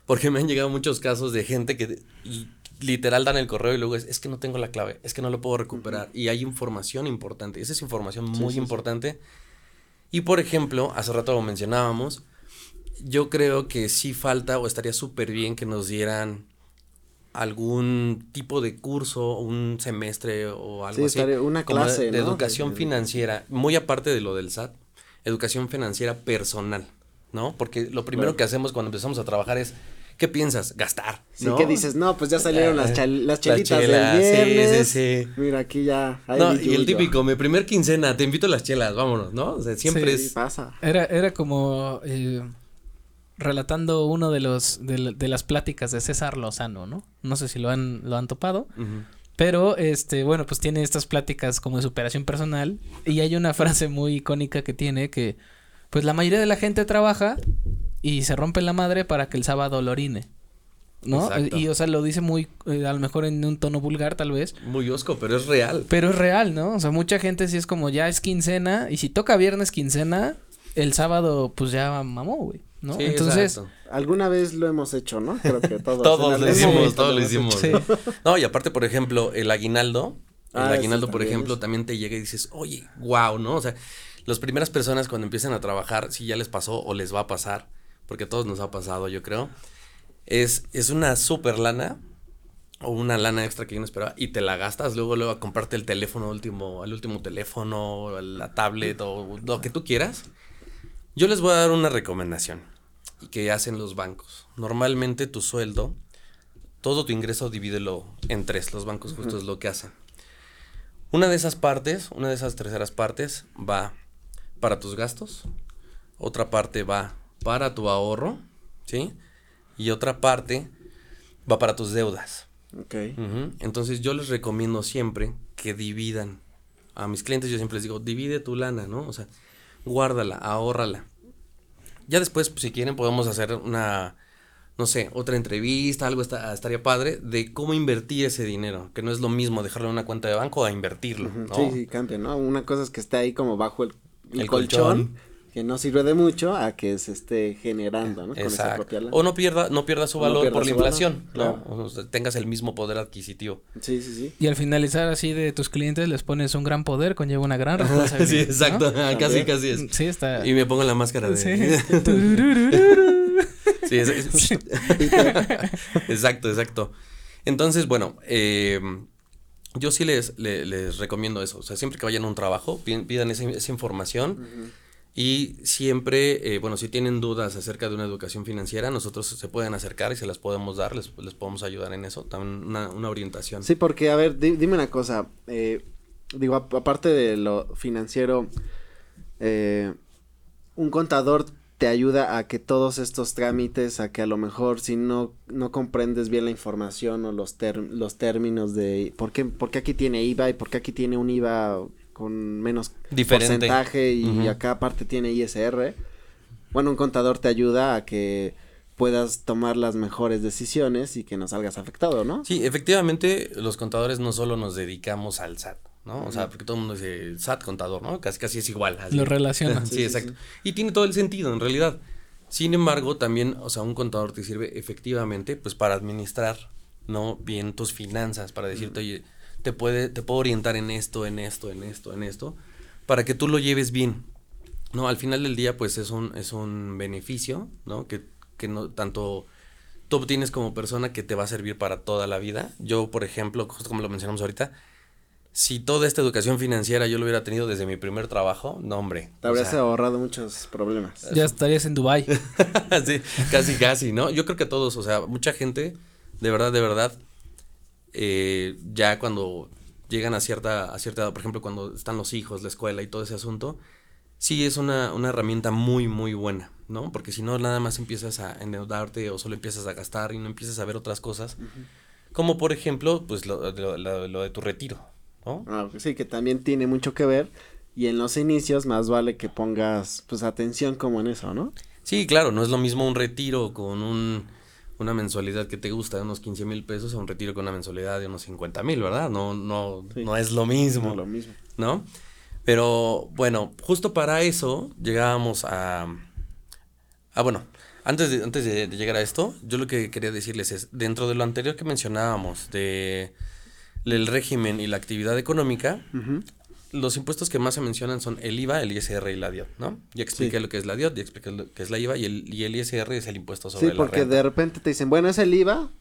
porque me han llegado muchos casos de gente que li- literal dan el correo y luego es, es que no tengo la clave, es que no lo puedo recuperar y hay información importante, esa es información Sí, muy sí, sí. Y por ejemplo, hace rato lo mencionábamos, yo creo que sí falta o estaría súper bien que nos dieran algún tipo de curso, un semestre o algo Sí, así. estaría una de- clase, de, ¿no? educación De- de- financiera, muy aparte de lo del SAT, educación financiera personal, ¿no? Porque lo primero que hacemos cuando empezamos a trabajar es, ¿qué piensas? Gastar. Sí, ¿no? que dices, no, pues ya salieron las, chal- las Las chelitas chelas, del viernes. sí, sí. Mira, aquí ya. hay No, y el típico, mi primer quincena, te invito a las chelas, vámonos, ¿no? O sea, siempre Sí, es... pasa. Era, era como eh, relatando uno de los de, la- de las pláticas de César Lozano, ¿no? No sé si lo han, lo han topado. Pero, este, bueno, pues tiene estas pláticas como de superación personal. Y hay una frase muy icónica que tiene que, pues la mayoría de la gente trabaja y se rompe la madre para que el sábado lo orine. ¿No? Exacto. Y, o sea, lo dice muy, eh, a lo mejor en un tono vulgar, tal vez. Muy osco, pero es real. Pero es real, ¿no? O sea, mucha gente sí es como ya es quincena. Y si toca viernes quincena, el sábado, pues ya mamó, güey. ¿no? Sí, Entonces, exacto. Alguna vez lo hemos hecho, ¿no? Creo que todos. Todos lo hicimos, momento todos lo hicimos. Sí. No, y aparte, por ejemplo, el aguinaldo, El ah, aguinaldo, por ejemplo, también te llega y dices, oye, wow, ¿no? O sea, las primeras personas cuando empiezan a trabajar, si ya les pasó o les va a pasar, porque a todos nos ha pasado, yo creo, es, es una super lana o una lana extra que yo no esperaba y te la gastas luego luego a comprarte el teléfono último, el último teléfono, la tablet o lo que tú quieras. Yo les voy a dar una recomendación y que hacen los bancos. Normalmente tu sueldo, todo tu ingreso divídelo en tres. Los bancos justo es lo que hacen. Una de esas partes, una de esas terceras partes va para tus gastos, otra parte va para tu ahorro, ¿sí? Y otra parte va para tus deudas. Ok. Entonces yo les recomiendo siempre que dividan. A mis clientes yo siempre les digo, divide tu lana, ¿no? O sea, guárdala, ahórrala. Ya después, pues, si quieren, podemos hacer una, no sé, otra entrevista, algo estaría padre, de cómo invertir ese dinero, que no es lo mismo dejarlo en una cuenta de banco a invertirlo, ¿no? Sí, sí, cambia, ¿no? Una cosa es que esté ahí como bajo el, colchón que no sirve de mucho a que se esté generando, ¿no? o no pierda, no pierda su valor por la inflación, ¿no? O sea, tengas el mismo poder adquisitivo. Sí, sí, sí. Y al finalizar así de tus clientes les pones un gran poder, conlleva una gran responsabilidad. sí, exacto, casi, casi es. Sí, está. Y me pongo la máscara de. Sí. sí, exacto, exacto. Entonces, bueno, eh, yo sí les, les, recomiendo eso. O sea, siempre que vayan a un trabajo, pidan esa, esa información. Y siempre, eh, bueno, si tienen dudas acerca de una educación financiera, nosotros se pueden acercar y se las podemos dar, les, les podemos ayudar en eso, también una, una orientación. Sí, porque, a ver, dime una cosa, eh, digo, aparte de lo financiero, eh, un contador te ayuda a que todos estos trámites, a que a lo mejor si no, no comprendes bien la información o los, los términos de por qué, por qué aquí tiene IVA y por qué aquí tiene un IVA con menos porcentaje y acá aparte tiene ISR. Bueno, un contador te ayuda a que puedas tomar las mejores decisiones y que no salgas afectado, ¿no? Sí, efectivamente, los contadores no solo nos dedicamos al SAT, ¿no? O sea, porque todo el mundo dice SAT contador, ¿no? Casi casi es igual. Lo relaciona. sí, exacto. Y tiene todo el sentido, en realidad. Sin embargo, también, o sea, un contador te sirve efectivamente, pues, para administrar, ¿no? Bien tus finanzas, para decirte, oye, te puede, te puedo orientar en esto, en esto, en esto, en esto, para que tú lo lleves bien. No, al final del día, pues es un, es un beneficio, ¿no? Que, que no tanto tú obtienes como persona que te va a servir para toda la vida. Yo, por ejemplo, justo como lo mencionamos ahorita, si toda esta educación financiera yo lo hubiera tenido desde mi primer trabajo, no hombre. Te habrías ahorrado muchos problemas. Ya estarías en Dubai. sí, casi, casi, ¿no? Yo creo que todos, o sea, mucha gente, de verdad, de verdad, eh, ya cuando llegan a cierta, a cierta edad, por ejemplo, cuando están los hijos, la escuela y todo ese asunto, sí es una, una herramienta muy, muy buena, ¿no? Porque si no, nada más empiezas a endeudarte o solo empiezas a gastar y no empiezas a ver otras cosas, como por ejemplo, pues lo, lo, de tu retiro, ¿no? Ah, sí, que también tiene mucho que ver y en los inicios más vale que pongas, pues, atención como en eso, ¿no? Sí, claro, no es lo mismo un retiro con un una mensualidad que te gusta de unos 15 mil pesos a un retiro con una mensualidad de unos 50 mil, ¿verdad? No, no, no es lo mismo. No es lo mismo. ¿No? Pero bueno, justo para eso llegábamos a... Ah, bueno, antes de, antes de, llegar a esto, yo lo que quería decirles es, dentro de lo anterior que mencionábamos, de el régimen y la actividad económica, los impuestos que más se mencionan son el IVA, el ISR y la DIOT, ¿no? Ya expliqué lo que es la DIOT, ya expliqué lo que es la IVA y el, y el ISR es el impuesto sobre la renta. Sí, porque de repente te dicen, bueno, es el IVA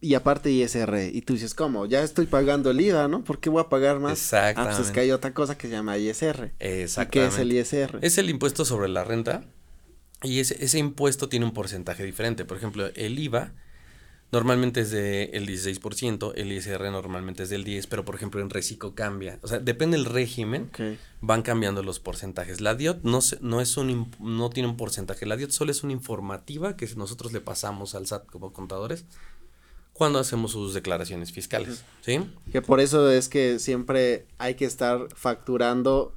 y aparte ISR. Y tú dices, ¿cómo? Ya estoy pagando el IVA, ¿no? ¿Por qué voy a pagar más? Exactamente. Ah, pues es que hay otra cosa que se llama ISR. Exactamente. ¿Qué es el ISR? Es el impuesto sobre la renta y ese, ese impuesto tiene un porcentaje diferente. Por ejemplo, el IVA Normalmente es del el 16%, el ISR normalmente es del 10%, pero por ejemplo en Recico cambia. O sea, depende del régimen, van cambiando los porcentajes. La DIOT no, no, es un, no tiene un porcentaje, la DIOT solo es una informativa que nosotros le pasamos al SAT como contadores cuando hacemos sus declaraciones fiscales, ¿sí? Que por eso es que siempre hay que estar facturando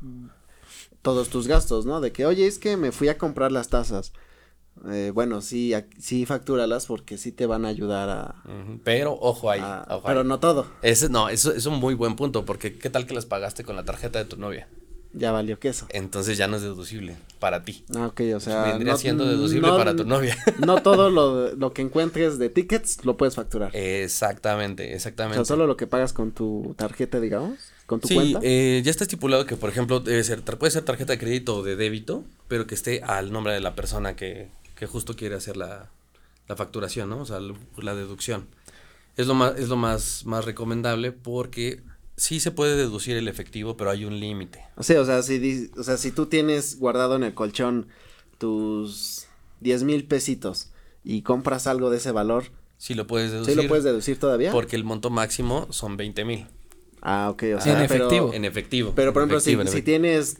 todos tus gastos, ¿no? De que, oye, es que me fui a comprar las tazas eh, bueno, sí, sí factúralas porque sí te van a ayudar a... Pero ojo ahí. pero no todo. Ese, no, eso es un muy buen punto porque ¿qué tal que las pagaste con la tarjeta de tu novia? Ya valió queso. Entonces ya no es deducible para ti. Ah, ok, o sea... Vendría siendo deducible para tu novia. no todo lo, lo, que encuentres de tickets lo puedes facturar. Exactamente, exactamente. O sea, solo lo que pagas con tu tarjeta, digamos con tu sí, cuenta. Eh, ya está estipulado que, por ejemplo, debe ser, puede ser tarjeta de crédito o de débito, pero que esté al nombre de la persona que, que justo quiere hacer la, la facturación, ¿no? O sea, la deducción. Es lo más, es lo más, más recomendable porque sí se puede deducir el efectivo, pero hay un límite. O sea, o sea, si, o sea, si tú tienes guardado en el colchón tus 10 mil pesitos y compras algo de ese valor. Sí lo puedes deducir. Sí lo puedes deducir todavía. Porque el monto máximo son 20 mil. Ah, ok, o sea. en efectivo. En efectivo. Pero por ejemplo, si, si, tienes.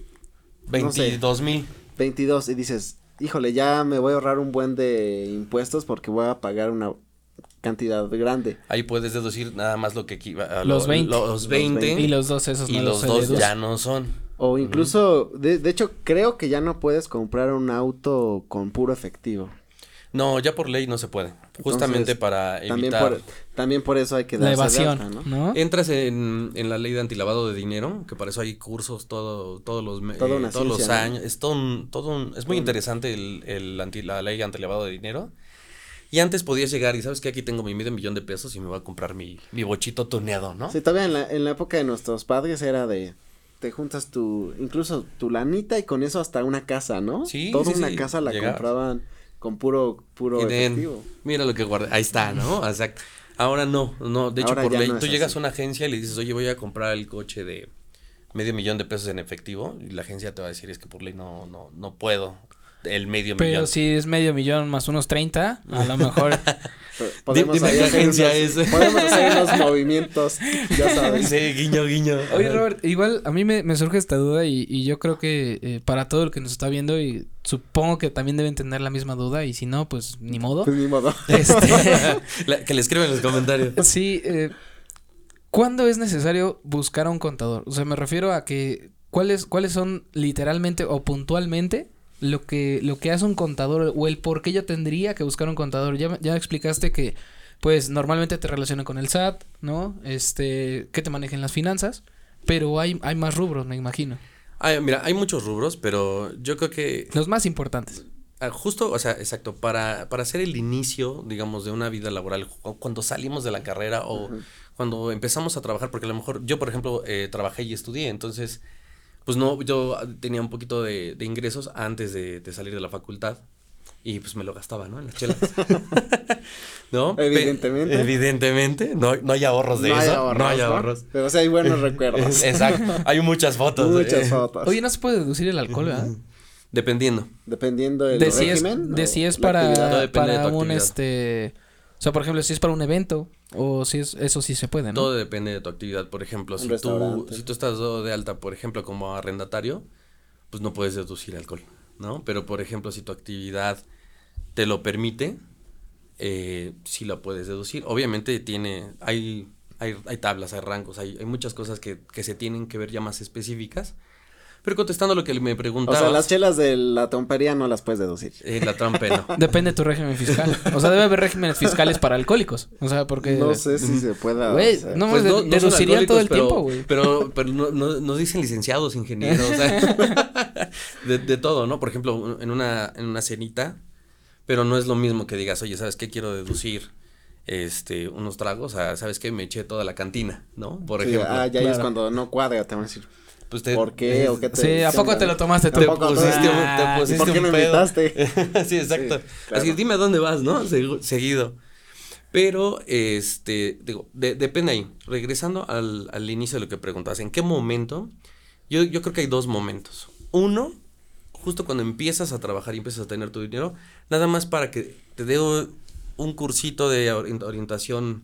22 mil. 22 y dices, híjole, ya me voy a ahorrar un buen de impuestos porque voy a pagar una cantidad grande. Ahí puedes deducir nada más lo que equivale los, 20. los 20. Y los dos esos Y los dos ya no son. O incluso, de, de, hecho, creo que ya no puedes comprar un auto con puro efectivo. No, ya por ley no se puede. Justamente para evitar. También por, también por eso hay que La evasión, ¿no? Entras en, en, la ley de antilavado de dinero, que para eso hay cursos todo, todos los, eh, todos los años. Es todo un, todo un, es muy interesante el, el anti, la ley de antilavado de dinero. Y antes podías llegar y sabes que aquí tengo mi medio millón de pesos y me voy a comprar mi, mi bochito tuneado, ¿no? Sí, todavía en la, en la época de nuestros padres era de te juntas tu, incluso tu lanita y con eso hasta una casa, ¿no? Sí, Toda sí, una casa la compraban con puro, puro efectivo. Mira lo que guardé, ahí está, ¿no? O sea, ahora no, no, de hecho por ley, tú llegas a una agencia y le dices, oye, voy a comprar el coche de medio millón de pesos en efectivo y la agencia te va a decir, es que por ley no, no, no puedo el medio Pero millón. Pero si es medio millón más unos 30, a lo mejor. podemos Dime qué agencia es. Podemos hacer unos movimientos, ya sabes. Sí, guiño, guiño. Oye, Robert, igual a mí me, me surge esta duda y, y yo creo que eh, para todo el que nos está viendo y supongo que también deben tener la misma duda y si no, pues ni modo. Pues ni modo. Este... la, que le escriban en los comentarios. Sí, eh, ¿cuándo es necesario buscar a un contador? O sea, me refiero a que cuáles cuáles son literalmente o puntualmente lo que, lo que hace un contador o el por qué yo tendría que buscar un contador. Ya, ya explicaste que, pues, normalmente te relaciona con el SAT, ¿no? Este, que te manejen las finanzas, pero hay, hay más rubros, me imagino. Ay, mira, hay muchos rubros, pero yo creo que... Los más importantes. Justo, o sea, exacto, para, para hacer el inicio, digamos, de una vida laboral, cuando salimos de la carrera o cuando empezamos a trabajar, porque a lo mejor yo, por ejemplo, eh, trabajé y estudié, entonces pues no, yo tenía un poquito de, de ingresos antes de, de, salir de la facultad y pues me lo gastaba, ¿no? En las chelas. ¿No? Evidentemente. evidentemente, no, no hay ahorros de no eso. Hay ahorros, no hay ahorros. Pero sí hay buenos recuerdos. Exacto. Hay muchas fotos. Muchas fotos. Oye, no se puede deducir el alcohol, ¿verdad? Dependiendo. Dependiendo del de si régimen. Es, de si es para, para un este. O sea, por ejemplo, si es para un evento o si es eso sí se puede, ¿no? Todo depende de tu actividad, por ejemplo, si tú si tú estás de alta, por ejemplo, como arrendatario, pues no puedes deducir alcohol, ¿no? Pero por ejemplo, si tu actividad te lo permite, eh, sí la puedes deducir. Obviamente tiene hay hay, hay tablas, hay rangos, hay, hay muchas cosas que, que se tienen que ver ya más específicas. Pero contestando lo que me preguntabas. O sea, las chelas de la trompería no las puedes deducir. Eh, la trompe no. Depende de tu régimen fiscal. O sea, debe haber regímenes fiscales para alcohólicos. O sea, porque. No sé si se pueda. Güey, no, pues no, deducirían todo el pero, tiempo, güey. Pero, pero no, no, no, dicen licenciados, ingenieros, o sea, de, de todo, ¿no? Por ejemplo, en una, en una cenita, pero no es lo mismo que digas, oye, ¿sabes qué quiero deducir? este, unos tragos, a, ¿sabes qué? Me eché toda la cantina, ¿no? Por sí, ejemplo. Ah, ya claro. es cuando no cuadra, te van a decir. Pues te, ¿Por qué? ¿O qué te sí, ¿a poco te lo tomaste tú? Te pusiste, ah, te pusiste ¿Por qué un me pedo. invitaste? sí, exacto. Sí, claro. Así, dime a dónde vas, ¿no? Seguido. Pero, este, digo, de, depende ahí. Regresando al, al, inicio de lo que preguntas, ¿en qué momento? Yo, yo creo que hay dos momentos. Uno, justo cuando empiezas a trabajar y empiezas a tener tu dinero, nada más para que te dé un cursito de orientación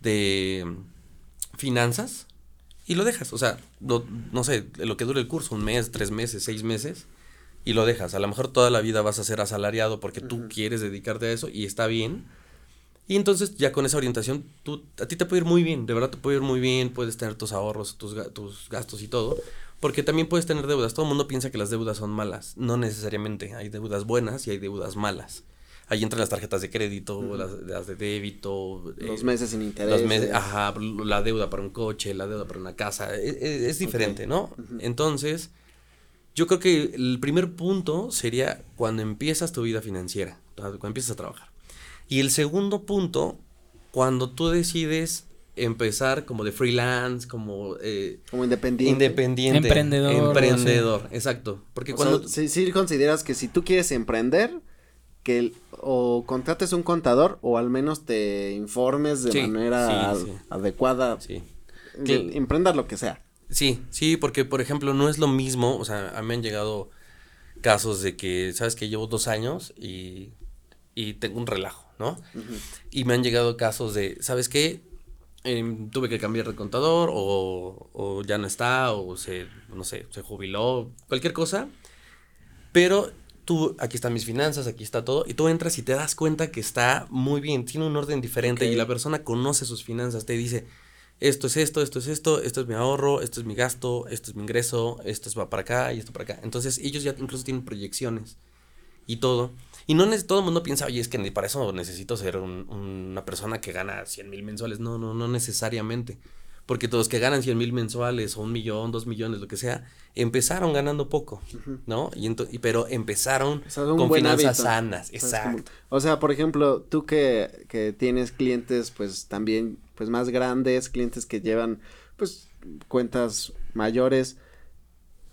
de finanzas y lo dejas. O sea, lo, no sé, lo que dure el curso, un mes, tres meses, seis meses, y lo dejas. A lo mejor toda la vida vas a ser asalariado porque tú uh -huh. quieres dedicarte a eso y está bien. Y entonces ya con esa orientación, tú, a ti te puede ir muy bien, de verdad te puede ir muy bien, puedes tener tus ahorros, tus, tus gastos y todo, porque también puedes tener deudas. Todo el mundo piensa que las deudas son malas, no necesariamente, hay deudas buenas y hay deudas malas. Ahí entran las tarjetas de crédito, uh -huh. las, las, de débito. Los eh, meses sin interés. Los meses, ajá, la deuda para un coche, la deuda para una casa. Es, es, es diferente, okay. ¿no? Uh -huh. Entonces, yo creo que el primer punto sería cuando empiezas tu vida financiera, cuando empiezas a trabajar. Y el segundo punto, cuando tú decides empezar como de freelance, como... Eh, como independiente. Independiente. Emprendedor. Emprendedor, exacto. Porque cuando... si, consideras que si tú quieres emprender, que o contrates un contador o al menos te informes de manera adecuada. Sí. emprendas lo que sea. Sí, sí, porque por ejemplo no es lo mismo, o sea, a mí me han llegado casos de que, sabes que llevo dos años y, y tengo un relajo, ¿no? Y me han llegado casos de, ¿sabes qué? Em, tuve que cambiar de contador o, o, ya no está o se, no sé, se jubiló, cualquier cosa. Pero tú, aquí están mis finanzas, aquí está todo, y tú entras y te das cuenta que está muy bien, tiene un orden diferente y la persona conoce sus finanzas, te dice, esto es esto, esto es esto, esto es mi ahorro, esto es mi gasto, esto es mi ingreso, esto va para acá y esto para acá. Entonces ellos ya incluso tienen proyecciones y todo. Y no todo el mundo piensa, oye, es que para eso necesito ser una persona que gana 100 mil mensuales. No, no, no necesariamente. Porque todos que ganan 100 mil mensuales o un millón, dos millones, lo que sea, empezaron ganando poco, ¿no? Y, y pero empezaron con finanzas sanas, exacto. o sea, por ejemplo, tú que, que tienes clientes, pues también, pues más grandes, clientes que llevan, pues, cuentas mayores,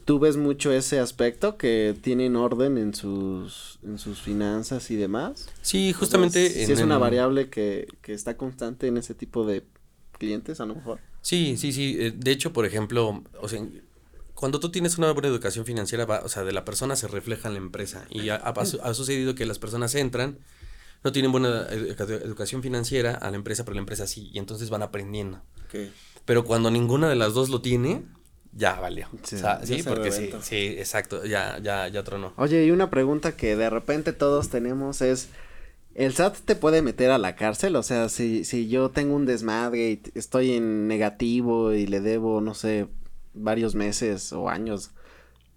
¿Tú ves mucho ese aspecto que tienen orden en sus, en sus finanzas y demás? Sí, justamente. si es una variable que, que está constante en ese tipo de clientes, a lo mejor. Sí, sí, sí. Eh, de hecho, por ejemplo, o sea, cuando tú tienes una buena educación financiera, o sea, de la persona se refleja en la empresa. Y ha, ha, sucedido que las personas entran, no tienen buena educación financiera a la empresa, pero la empresa sí, y entonces van aprendiendo. Pero cuando ninguna de las dos lo tiene, ya valió. Sí, sí porque sí, sí, exacto, ya, ya, ya tronó. Oye, y una pregunta que de repente todos tenemos es, ¿el SAT te puede meter a la cárcel? O sea, si, si yo tengo un desmadre y estoy en negativo y le debo, no sé, varios meses o años,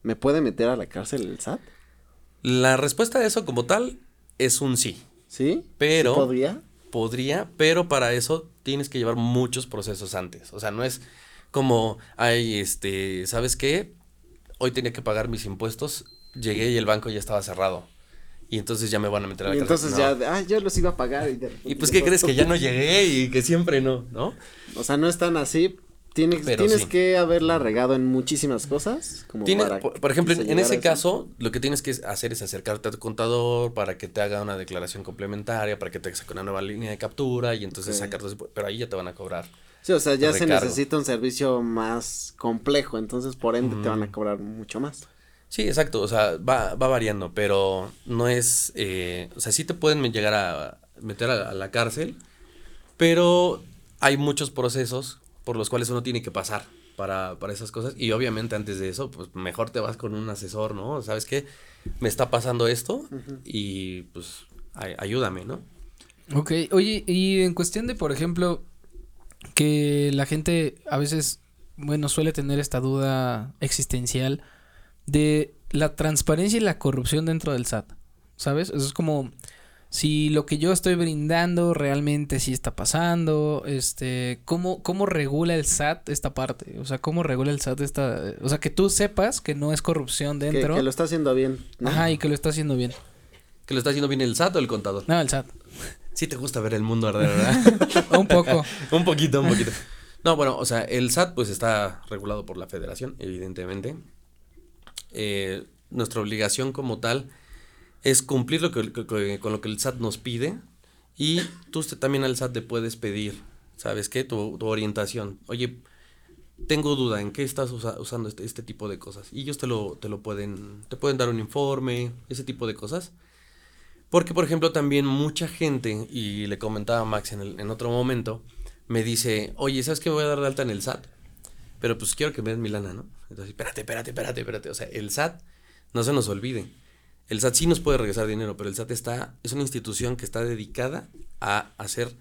¿me puede meter a la cárcel el SAT? La respuesta a eso como tal es un sí. ¿Sí? Pero... ¿Podría? Podría, pero para eso tienes que llevar muchos procesos antes. O sea, no es como, ay, este, ¿sabes qué? Hoy tenía que pagar mis impuestos, llegué y el banco ya estaba cerrado. Y entonces ya me van a meter a la Y entonces ya, ah, yo los iba a pagar. Y, y pues, ¿qué crees? Que ya no llegué y que siempre no, ¿no? O sea, no es tan así. Tienes, tienes que haberla regado en muchísimas cosas. Como por, ejemplo, en ese caso, lo que tienes que hacer es acercarte a tu contador para que te haga una declaración complementaria, para que te saque una nueva línea de captura y entonces sacar Pero ahí ya te van a cobrar. Sí, o sea, ya se necesita un servicio más complejo, entonces por ende te van a cobrar mucho más. Sí, exacto, o sea, va, va variando, pero no es, eh, o sea, sí te pueden llegar a meter a, la cárcel, pero hay muchos procesos por los cuales uno tiene que pasar para, para esas cosas y obviamente antes de eso, pues mejor te vas con un asesor, ¿no? ¿Sabes qué? Me está pasando esto y pues ayúdame, ¿no? Ok, oye, y en cuestión de, por ejemplo, que la gente a veces, bueno, suele tener esta duda existencial de la transparencia y la corrupción dentro del SAT. ¿Sabes? Eso es como si lo que yo estoy brindando realmente sí está pasando, este, ¿cómo, cómo regula el SAT esta parte? O sea, ¿cómo regula el SAT esta, o sea, que tú sepas que no es corrupción dentro. Que, lo está haciendo bien. Ajá, y que lo está haciendo bien. ¿Que lo está haciendo bien el SAT o el contador? No, el SAT. Sí te gusta ver el mundo arder, ¿verdad? un poco. un poquito, un poquito. No, bueno, o sea, el SAT pues está regulado por la federación, evidentemente. Eh, nuestra obligación como tal es cumplir lo que, con lo que el SAT nos pide y tú también al SAT le puedes pedir, ¿sabes qué? Tu, orientación. Oye, tengo duda en qué estás usando este, este, tipo de cosas. Y ellos te lo, te lo pueden, te pueden dar un informe, ese tipo de cosas. Porque, por ejemplo, también mucha gente, y le comentaba a Max en, en otro momento, me dice, oye, ¿sabes qué voy a dar de alta en el SAT? Pero pues quiero que me des mi lana, ¿no? Entonces, espérate, espérate, espérate, espérate. O sea, el SAT, no se nos olvide. El SAT sí nos puede regresar dinero, pero el SAT está, es una institución que está dedicada a hacer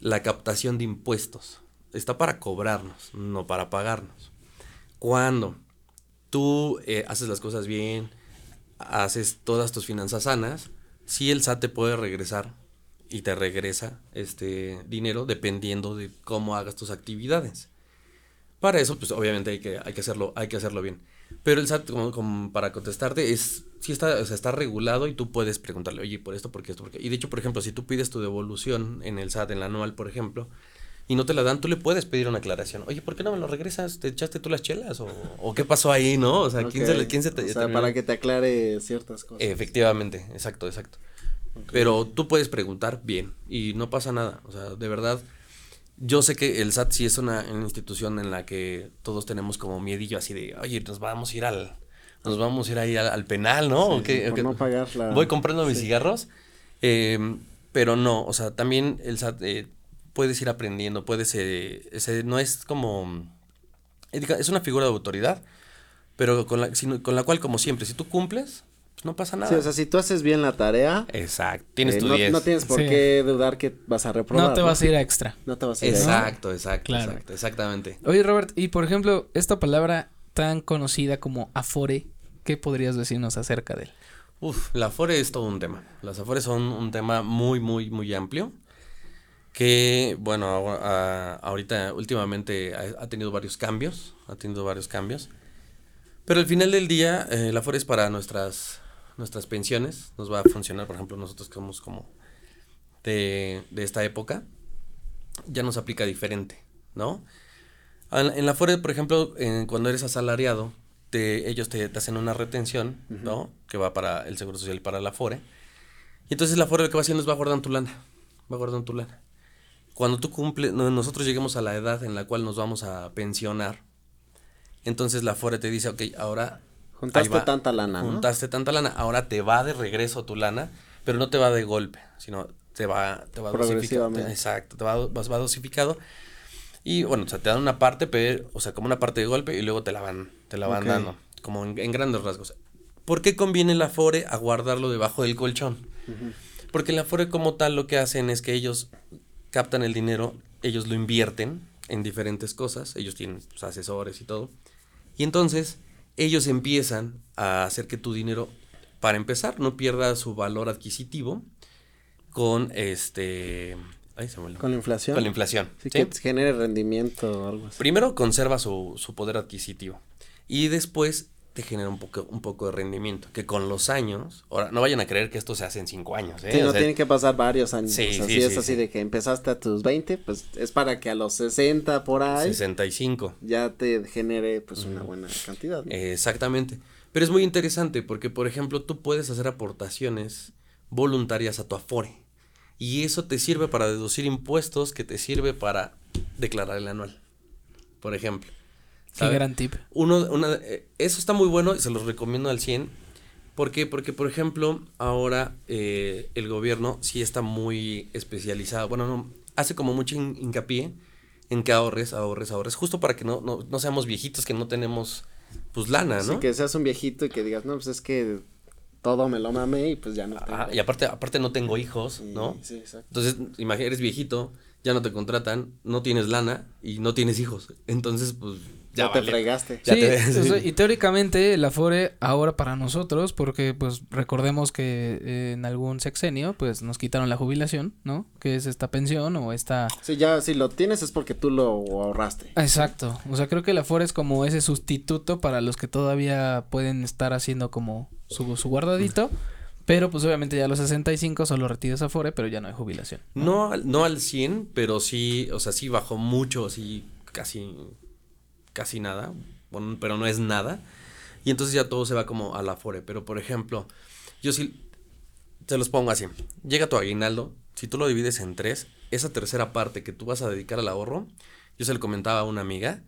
la captación de impuestos. Está para cobrarnos, no para pagarnos. Cuando tú eh, haces las cosas bien, haces todas tus finanzas sanas, sí el SAT te puede regresar y te regresa este dinero dependiendo de cómo hagas tus actividades. Para eso, pues obviamente hay que, hay que, hacerlo, hay que hacerlo bien. Pero el SAT, como, para contestarte, es sí está, o sea, está regulado y tú puedes preguntarle, oye, por esto, por qué esto, por qué. Y de hecho, por ejemplo, si tú pides tu devolución en el SAT, en la anual, por ejemplo, y no te la dan, tú le puedes pedir una aclaración. Oye, ¿por qué no me lo regresas? ¿Te echaste tú las chelas? ¿O, qué pasó ahí, no? O sea, ¿quién, se, quién se te... O sea, para que te aclare ciertas cosas. Efectivamente, exacto, exacto. Pero tú puedes preguntar bien y no pasa nada. O sea, de verdad, yo sé que el SAT sí es una, institución en la que todos tenemos como miedillo así de, oye, nos vamos a ir al, nos vamos a ir ahí al, penal, ¿no? por no pagar la... Voy comprando mis cigarros. Eh, pero no, o sea, también el SAT eh, puedes ir aprendiendo, puedes, eh, no es como, es una figura de autoridad, pero con la, con la cual, como siempre, si tú cumples, pues no pasa nada. Sí, o sea, si tú haces bien la tarea. Exacto, tienes tu no, no, tienes por qué dudar que vas a reprobar. No te vas a ir a extra. No te vas a ir exacto, a extra. Exacto, exacto, exactamente. Oye, Robert, y por ejemplo, esta palabra tan conocida como afore, ¿qué podrías decirnos acerca de él? Uf, la Afore es todo un tema. Las Afores son un tema muy, muy, muy amplio. Que, bueno, ahorita, últimamente ha, tenido varios cambios. Ha tenido varios cambios. Pero al final del día, eh, la Afore es para nuestras, nuestras pensiones. Nos va a funcionar, por ejemplo, nosotros que somos como de, de esta época. Ya nos aplica diferente, ¿no? En la Afore, por ejemplo, cuando eres asalariado, ellos te, hacen una retención, ¿no? Que va para el Seguro Social y para la FORE. Y entonces la FORE lo que va haciendo es va guardando tu lana. Va guardando tu lana. Cuando tú cumples, nosotros lleguemos a la edad en la cual nos vamos a pensionar, entonces la FORE te dice, ok, ahora... Juntaste tanta lana, Juntaste tanta lana, ahora te va de regreso tu lana, pero no te va de golpe, sino te va, te va dosificado. Exacto, te va, va dosificado y bueno, o sea, te dan una parte, pero, o sea, como una parte de golpe y luego te la van, te la van dando, como en, grandes rasgos. ¿Por qué conviene la Afore a guardarlo debajo del colchón? Porque la Afore como tal lo que hacen es que ellos captan el dinero, ellos lo invierten en diferentes cosas, ellos tienen pues, asesores y todo. Y entonces ellos empiezan a hacer que tu dinero, para empezar, no pierda su valor adquisitivo con este con la inflación. Con la inflación. Sí, que genere rendimiento o algo así. Primero conserva su, poder adquisitivo y después te genera un poco, un poco de rendimiento. Que con los años, ahora no vayan a creer que esto se hace en cinco años. ¿eh? Sí, no tienen que pasar varios años. Sí, sí, es así de que empezaste a tus 20, pues es para que a los 60 por ahí. 65. Ya te genere pues una buena cantidad. exactamente. Pero es muy interesante porque, por ejemplo, tú puedes hacer aportaciones voluntarias a tu Afore. Y eso te sirve para deducir impuestos, que te sirve para declarar el anual, por ejemplo. Qué gran tip. Uno, una, eh, eso está muy bueno y se los recomiendo al 100. ¿Por qué? Porque, por ejemplo, ahora eh, el gobierno sí está muy especializado. Bueno, no, hace como mucho hincapié en que ahorres, ahorres, ahorres, justo para que no, no, no seamos viejitos que no tenemos, pues, lana, ¿no? Sí, que seas un viejito y que digas, no, pues es que todo me lo mamé y pues ya no tengo. y aparte, aparte no tengo hijos, ¿no? Sí, exacto. Entonces, imagínate, eres viejito, ya no te contratan, no tienes lana y no tienes hijos. Entonces, pues ya, te fregaste. sí, y teóricamente la FORE ahora para nosotros, porque pues recordemos que en algún sexenio pues nos quitaron la jubilación, ¿no? Que es esta pensión o esta... Sí, ya si lo tienes es porque tú lo ahorraste. Exacto, o sea, creo que la FORE es como ese sustituto para los que todavía pueden estar haciendo como su, su guardadito. Pero pues obviamente ya a los 65 solo retiras Afore, pero ya no hay jubilación. No, no al 100, pero sí, o sea, sí bajó mucho, sí casi casi nada, bueno, pero no es nada. Y entonces ya todo se va como a la fore. Pero por ejemplo, yo sí te los pongo así. Llega tu aguinaldo, si tú lo divides en tres, esa tercera parte que tú vas a dedicar al ahorro, yo se lo comentaba a una amiga,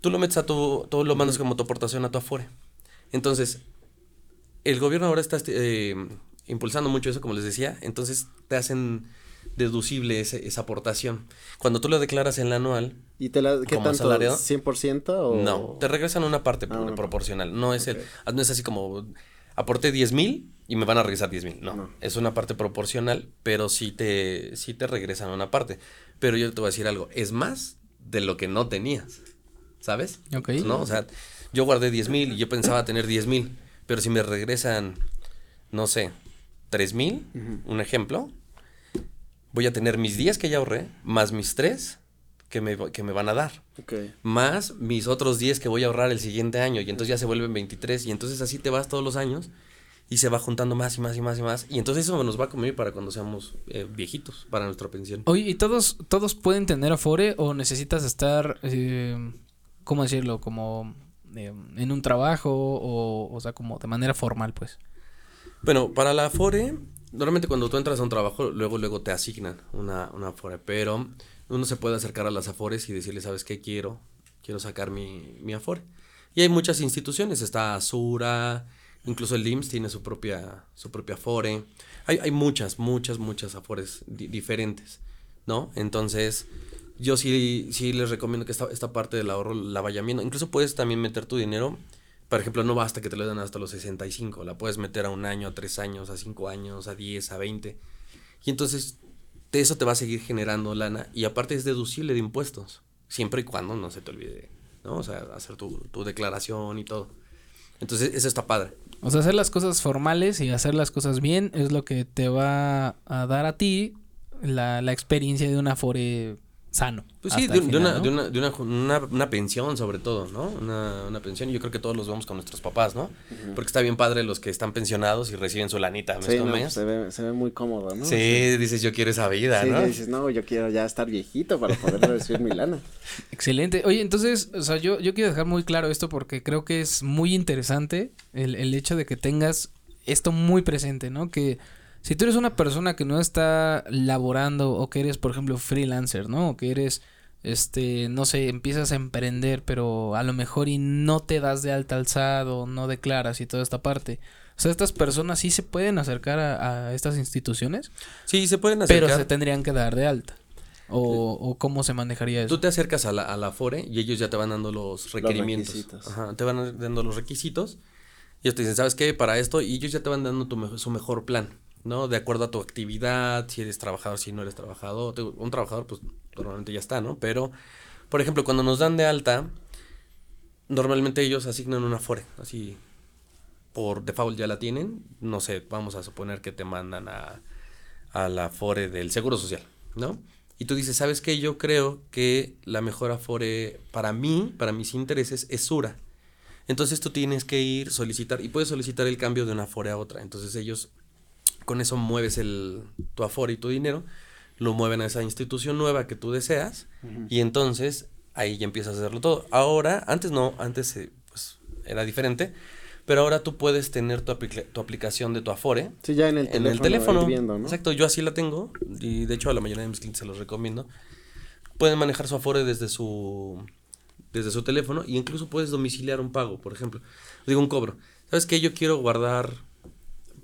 tú lo metes a tu, todo lo mandas como tu aportación a tu afore. Entonces, el gobierno ahora está eh, impulsando mucho eso, como les decía, entonces te hacen deducible esa aportación. Cuando tú lo declaras en la anual, ¿y te la qué tanto? ¿100% o...? No, te regresan una parte ah, proporcional. No es el, no es así como aporté 10 mil y me van a regresar 10 mil. No, es una parte proporcional, pero sí te, sí te regresan una parte. Pero yo te voy a decir algo, es más de lo que no tenías, ¿sabes? Ok. ¿No? O sea, yo guardé 10 mil y yo pensaba tener 10 mil, pero si me regresan, no sé, 3 mil, un ejemplo, voy a tener mis 10 que ya ahorré, más mis 3 que me, que me van a dar. Más mis otros 10 que voy a ahorrar el siguiente año. Y entonces ya se vuelven 23. Y entonces así te vas todos los años. y se va juntando más y más y más y más. Y entonces eso nos va a comer para cuando seamos eh, viejitos, para nuestra pensión. Oye, ¿y todos, todos pueden tener Afore o necesitas estar, eh, ¿cómo decirlo? Como eh, en un trabajo o, o sea, como de manera formal, pues. Bueno, para la Afore, normalmente cuando tú entras a un trabajo, luego, luego te asignan una, una Afore, pero uno se puede acercar a las Afores y decirle, ¿sabes qué quiero? Quiero sacar mi, mi Afore. Y hay muchas instituciones, está Azura, incluso el IMSS tiene su propia, su propia Afore. Hay, hay muchas, muchas, muchas Afores diferentes, ¿no? Entonces, yo sí, sí les recomiendo que esta, esta parte del ahorro la vayan viendo. Incluso puedes también meter tu dinero por ejemplo, no basta que te lo den hasta los 65, la puedes meter a un año, a tres años, a cinco años, a 10, a 20. Y entonces de eso te va a seguir generando lana y aparte es deducible de impuestos, siempre y cuando no se te olvide, ¿no? O sea, hacer tu, tu declaración y todo. Entonces, eso está padre. O sea, hacer las cosas formales y hacer las cosas bien es lo que te va a dar a ti la, la experiencia de una Afore sano. Pues sí, de, una, de, una, de una, una, una, pensión sobre todo, ¿no? Una, una pensión. Yo creo que todos los vemos con nuestros papás, ¿no? Porque está bien padre los que están pensionados y reciben su lanita mes sí, con no, mes. Se ve, se ve muy cómodo, ¿no? Sí, sí, dices yo quiero esa vida, sí, ¿no? Sí, dices, no, yo quiero ya estar viejito para poder recibir mi lana. Excelente. Oye, entonces, o sea, yo, yo quiero dejar muy claro esto porque creo que es muy interesante el, el hecho de que tengas esto muy presente, ¿no? Que si tú eres una persona que no está laborando o que eres, por ejemplo, freelancer, ¿no? O que eres, este, no sé, empiezas a emprender, pero a lo mejor y no te das de alta alzado, no declaras y toda esta parte. O sea, estas personas sí se pueden acercar a, a estas instituciones. Sí, se pueden acercar. Pero se tendrían que dar de alta. O, o cómo se manejaría eso. Tú te acercas a la, a la FORE y ellos ya te van dando los requerimientos. Los requisitos. Ajá, te van dando los requisitos. Y ellos te dicen, ¿sabes qué? Para esto. Y ellos ya te van dando tu mejor, su mejor plan. ¿No? De acuerdo a tu actividad, si eres trabajador, si no eres trabajador. Un trabajador, pues normalmente ya está, ¿no? Pero, por ejemplo, cuando nos dan de alta, normalmente ellos asignan una FORE, así por default ya la tienen. No sé, vamos a suponer que te mandan a, a la FORE del Seguro Social, ¿no? Y tú dices, ¿sabes qué? Yo creo que la mejor Afore para mí, para mis intereses, es Sura. Entonces tú tienes que ir, solicitar, y puedes solicitar el cambio de una Afore a otra. Entonces ellos con eso mueves el, tu aforo y tu dinero, lo mueven a esa institución nueva que tú deseas uh -huh. y entonces ahí ya empiezas a hacerlo todo. Ahora, antes no, antes eh, pues era diferente, pero ahora tú puedes tener tu, tu aplicación de tu Afore. Sí, ya en el en teléfono. el teléfono. Viendo, ¿no? Exacto, yo así la tengo y de hecho a la mayoría de mis clientes se los recomiendo. Pueden manejar su Afore desde su desde su teléfono y incluso puedes domiciliar un pago, por ejemplo. Digo un cobro. ¿Sabes qué? Yo quiero guardar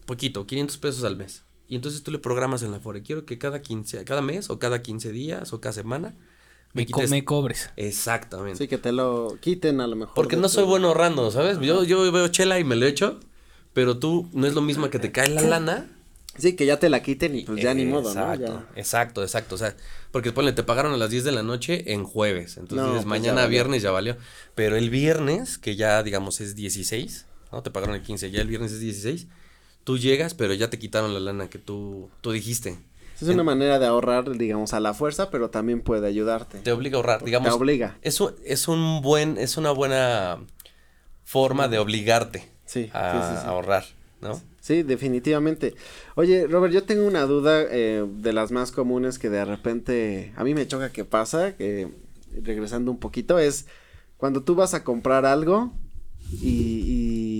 poquito, 500 pesos al mes. Y entonces tú le programas en la Afore. Quiero que cada 15, cada mes o cada 15 días o cada semana me, me, quites... me cobres. Exactamente. Sí, que te lo quiten a lo mejor. Porque no soy bueno ahorrando, ¿sabes? Yo, yo veo chela y me lo echo, pero tú no es lo mismo que te cae la lana. Sí, que ya te la quiten y pues ya ni modo, ¿no? Exacto, Ya. exacto, exacto. O sea, porque ponle, te pagaron a las 10 de la noche en jueves. Entonces No, dices, pues mañana ya viernes ya valió. Pero el viernes, que ya digamos es 16, ¿no? Te pagaron el 15, ya el viernes es 16. Tú llegas, pero ya te quitaron la lana que tú, tú dijiste. Es una manera de ahorrar, digamos, a la fuerza, pero también puede ayudarte. Te obliga a ahorrar, digamos. Te obliga. Es un, es un buen, es una buena forma de obligarte Sí, a, sí, sí, sí. a ahorrar, ¿no? Sí, definitivamente. Oye, Robert, yo tengo una duda eh, de las más comunes que de repente a mí me choca que pasa, que regresando un poquito, es cuando tú vas a comprar algo y, y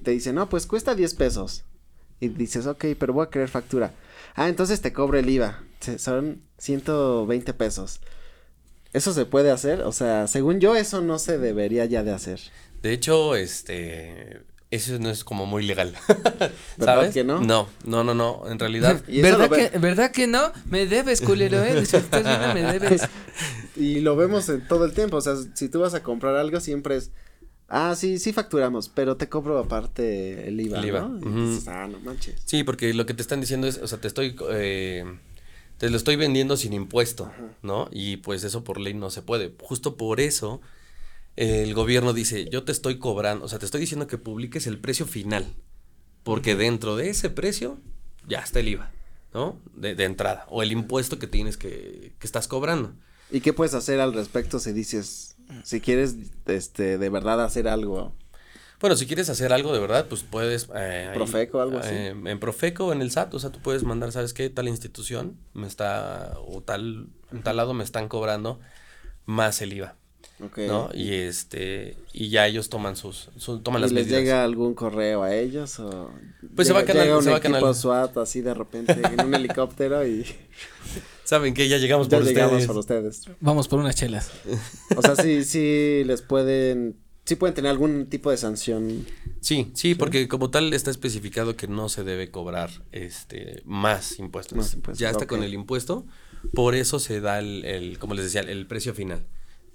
te dicen, no, pues cuesta 10 pesos. Y dices, ok, pero voy a querer factura. Ah, entonces te cobro el IVA. Son 120 pesos. ¿Eso se puede hacer? O sea, según yo, eso no se debería ya de hacer. De hecho, este, eso no es como muy legal. ¿Verdad ¿Sabes? que no? No, no, no, no, en realidad. ¿Verdad que, ¿Verdad que no? Me debes, culero, eh. Si estás viendo, me debes. Y lo vemos en todo el tiempo, o sea, si tú vas a comprar algo siempre es, ah, sí, sí facturamos, pero te cobro aparte el IVA, El IVA, ¿no? Dices, ah, no manches. Sí, porque lo que te están diciendo es, o sea, te estoy, eh, te lo estoy vendiendo sin impuesto, ¿no? Y pues eso por ley no se puede. Justo por eso el gobierno dice, yo te estoy cobrando, o sea, te estoy diciendo que publiques el precio final, porque dentro de ese precio ya está el IVA, ¿no? De, de entrada, o el impuesto que tienes que, que estás cobrando. ¿Y qué puedes hacer al respecto si dices, si quieres, este, de verdad hacer algo? Bueno, si quieres hacer algo de verdad, pues puedes... Eh, Profeco, algo así. Eh, en Profeco o en el SAT, o sea, tú puedes mandar, ¿sabes qué? Tal institución me está, o tal, tal lado me están cobrando más el IVA. ¿no? Y este y ya ellos toman sus, toman las les llega algún correo a ellos o pues se va a canal, un se va equipo SWAT así de repente en un helicóptero y saben que ya llegamos por ustedes. por ustedes. Vamos por unas chelas. O sea, sí sí les pueden sí pueden tener algún tipo de sanción. Sí, sí, porque como tal está especificado que no se debe cobrar este más impuestos. Ya está con el impuesto, por eso se da el, el como les decía, el precio final.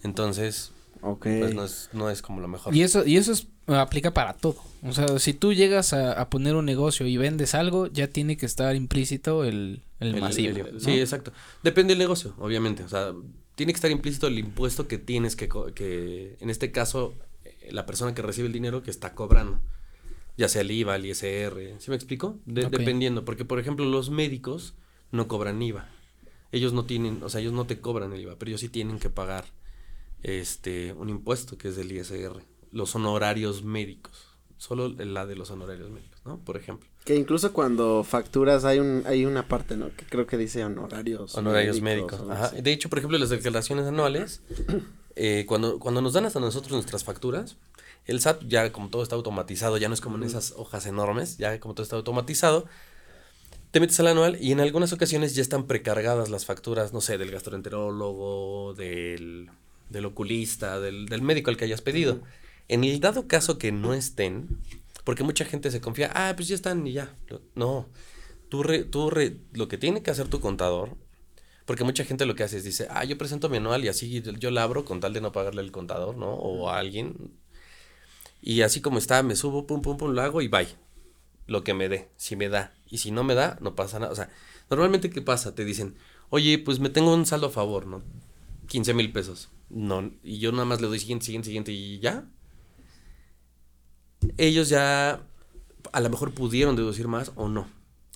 Entonces, pues no es, no es como lo mejor. Y eso, y eso es, aplica para todo. O sea, si tú llegas a, poner un negocio y vendes algo, ya tiene que estar implícito el, el, masivo. Sí, exacto. Depende del negocio, obviamente. O sea, tiene que estar implícito el impuesto que tienes que, que en este caso, eh, la persona que recibe el dinero que está cobrando. Ya sea el IVA, el ISR. ¿Sí me explico? Dependiendo. Porque, por ejemplo, los médicos no cobran IVA. Ellos no tienen, o sea, ellos no te cobran el IVA, pero ellos sí tienen que pagar este, un impuesto que es del ISR, los honorarios médicos, solo la de los honorarios médicos, ¿no? Por ejemplo. Que incluso cuando facturas hay un hay una parte, ¿no? Que creo que dice honorarios. Honorarios médicos. Ajá. De hecho, por ejemplo, las declaraciones anuales, eh, cuando, cuando nos dan hasta nosotros nuestras facturas, el SAT ya como todo está automatizado, ya no es como en esas hojas enormes, ya como todo está automatizado, te metes al anual y en algunas ocasiones ya están precargadas las facturas, no sé, del gastroenterólogo, del del oculista, del, del médico al que hayas pedido. En el dado caso que no estén, porque mucha gente se confía, ah, pues ya están y ya. No, tú, tú lo que tiene que hacer tu contador, porque mucha gente lo que hace es dice, ah, yo presento mi anual y así yo la abro con tal de no pagarle al contador, ¿no? O a alguien. Y así como está, me subo, pum, pum, pum, lo hago y bye. Lo que me dé, si me da. Y si no me da, no pasa nada. O sea, normalmente, ¿qué pasa? Te dicen, oye, pues me tengo un saldo a favor, ¿no? 15 mil pesos. No, y yo nada más le doy siguiente, siguiente, siguiente y ya. Ellos ya a lo mejor pudieron deducir más o no.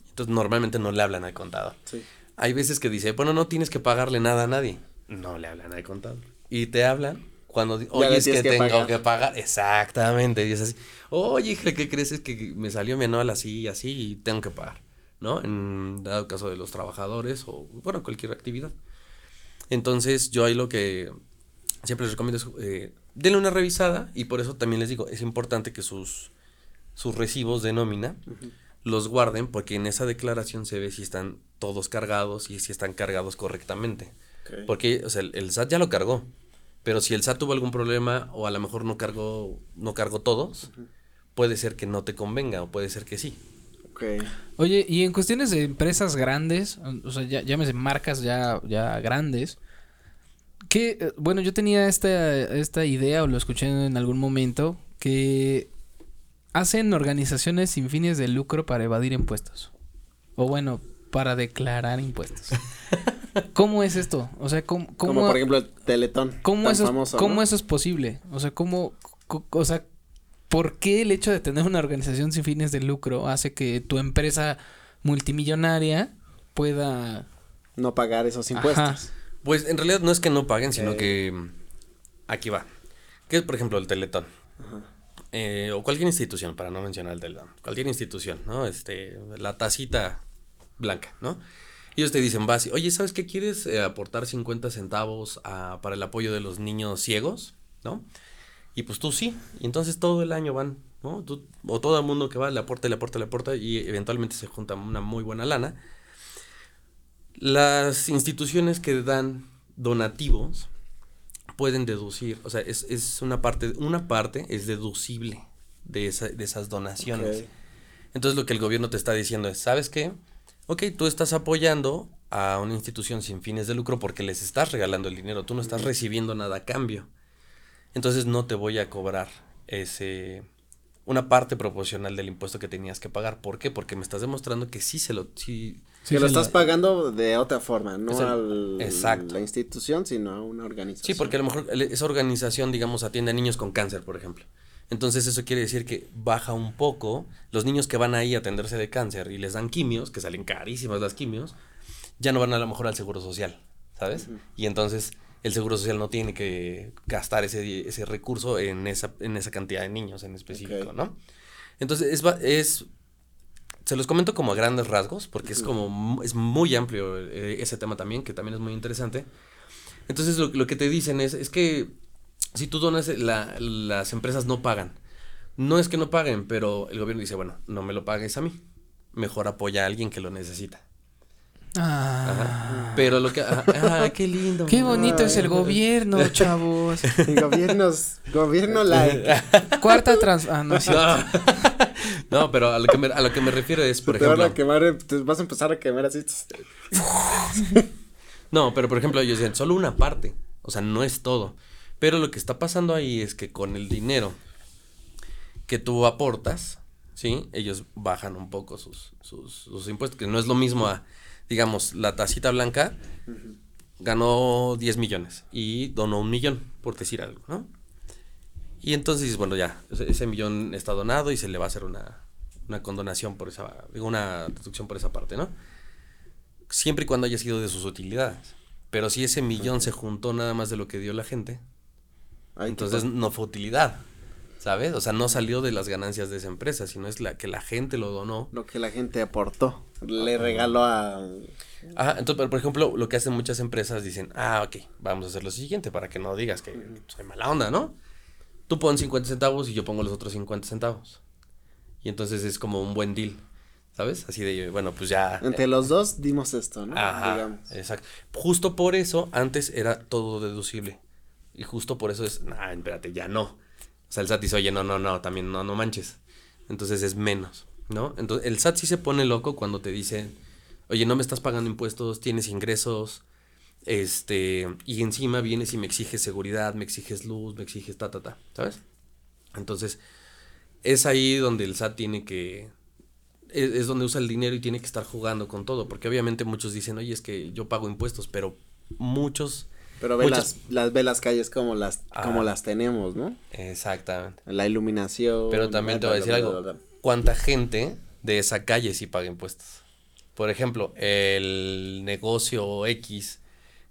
Entonces normalmente no le hablan al contador. Hay veces que dice, bueno, no tienes que pagarle nada a nadie. No le hablan al contador. Y te hablan cuando, oye, es que, tengo que pagar. Exactamente. Y es así, oye, ¿qué crees? Es que me salió mi anual así y así y tengo que pagar. ¿No? En dado caso de los trabajadores o, bueno, cualquier actividad. Entonces, yo ahí lo que siempre les recomiendo eh, denle una revisada y por eso también les digo, es importante que sus, sus recibos de nómina los guarden porque en esa declaración se ve si están todos cargados y si están cargados correctamente. Porque, o sea, el, SAT ya lo cargó, pero si el SAT tuvo algún problema o a lo mejor no cargó, no cargó todos, puede ser que no te convenga o puede ser que sí. Oye, y en cuestiones de empresas grandes, o sea, ya, llámese marcas ya, ya grandes, que, eh, bueno, yo tenía esta, esta idea o lo escuché en algún momento, que hacen organizaciones sin fines de lucro para evadir impuestos. O bueno, para declarar impuestos. ¿Cómo es esto? O sea, ¿cómo, Como por ejemplo el Teletón. ¿Cómo, eso, ¿cómo eso es posible? O sea, ¿cómo, o sea, ¿por qué el hecho de tener una organización sin fines de lucro hace que tu empresa multimillonaria pueda... No pagar esos impuestos. Pues en realidad no es que no paguen, sino que aquí va. ¿Qué es, por ejemplo, el Teletón? Eh, o cualquier institución, para no mencionar el Teletón. Cualquier institución, ¿no? Este, la tacita blanca, ¿no? Ellos te dicen, vas, oye, ¿sabes qué quieres eh, aportar 50 centavos para el apoyo de los niños ciegos? ¿No? Y pues tú sí, y entonces todo el año van, ¿no? o todo el mundo que va le aporta, le aporta, le aporta y eventualmente se junta una muy buena lana. Las instituciones que dan donativos pueden deducir, o sea, es, es una parte, una parte es deducible de, esa, de esas donaciones. Entonces lo que el gobierno te está diciendo es, ¿sabes qué? Ok, tú estás apoyando a una institución sin fines de lucro porque les estás regalando el dinero, tú no estás recibiendo nada a cambio entonces no te voy a cobrar ese una parte proporcional del impuesto que tenías que pagar. ¿Por qué? Porque me estás demostrando que sí se lo sí, que lo estás pagando de otra forma, no a la institución, sino a una organización. Sí, porque a lo mejor esa organización, digamos, atiende a niños con cáncer, por ejemplo. Entonces eso quiere decir que baja un poco los niños que van ahí a atenderse de cáncer y les dan quimios, que salen carísimas las quimios, ya no van a lo mejor al seguro social, ¿sabes? Y entonces el Seguro Social no tiene que gastar ese, ese recurso en esa, en esa cantidad de niños en específico, ¿no? Entonces, es, es, se los comento como a grandes rasgos, porque es como, es muy amplio eh, ese tema también, que también es muy interesante. Entonces, lo, lo que te dicen es, es que si tú donas, la, las empresas no pagan. No es que no paguen, pero el gobierno dice, bueno, no me lo pagues a mí. Mejor apoya a alguien que lo necesita. Ah. Pero lo que. Ah, ah qué lindo. Qué bonito es el gobierno, chavos. El gobierno, like. Cuarta trans. Ah, no, no. pero a lo, que me, a lo que me refiero es, por ejemplo. Vas a, quemar, te vas a empezar a quemar así. no, pero por ejemplo, ellos dicen, solo una parte. O sea, no es todo. Pero lo que está pasando ahí es que con el dinero que tú aportas, ¿sí? Ellos bajan un poco sus, sus, sus impuestos, que no es lo mismo a digamos, la tacita blanca ganó 10 millones y donó un millón, por decir algo, ¿no? Y entonces, bueno, ya, ese, millón está donado y se le va a hacer una, una condonación por esa, digo, una deducción por esa parte, ¿no? Siempre y cuando haya sido de sus utilidades. Pero si ese millón se juntó nada más de lo que dio la gente, entonces no fue utilidad. ¿Sabes? O sea, no salió de las ganancias de esa empresa, sino es la que la gente lo donó. Lo que la gente aportó, le regaló a... Ajá, entonces, por ejemplo, lo que hacen muchas empresas dicen, ah, ok, vamos a hacer lo siguiente para que no digas que soy mala onda, ¿no? Tú pon 50 centavos y yo pongo los otros 50 centavos. Y entonces es como un buen deal, ¿sabes? Así de, bueno, pues ya... Entre los dos dimos esto, ¿no? Ajá, exacto. Justo por eso antes era todo deducible. Y justo por eso es, nah, espérate, ya no o sea, el SAT dice, oye, no, no, no, también no, no manches. Entonces es menos, ¿no? Entonces el SAT sí se pone loco cuando te dice, oye, no me estás pagando impuestos, tienes ingresos, este, y encima vienes y me exiges seguridad, me exiges luz, me exiges ta, ta, ta, ¿sabes? Entonces, es ahí donde el SAT tiene que, es, es, donde usa el dinero y tiene que estar jugando con todo, porque obviamente muchos dicen, oye, es que yo pago impuestos, pero muchos pero ve las, las, ve las calles como las, como las tenemos, ¿no? Exactamente. La iluminación. Pero también te voy a decir algo. ¿Cuánta gente de esa calle sí paga impuestos? Por ejemplo, el negocio X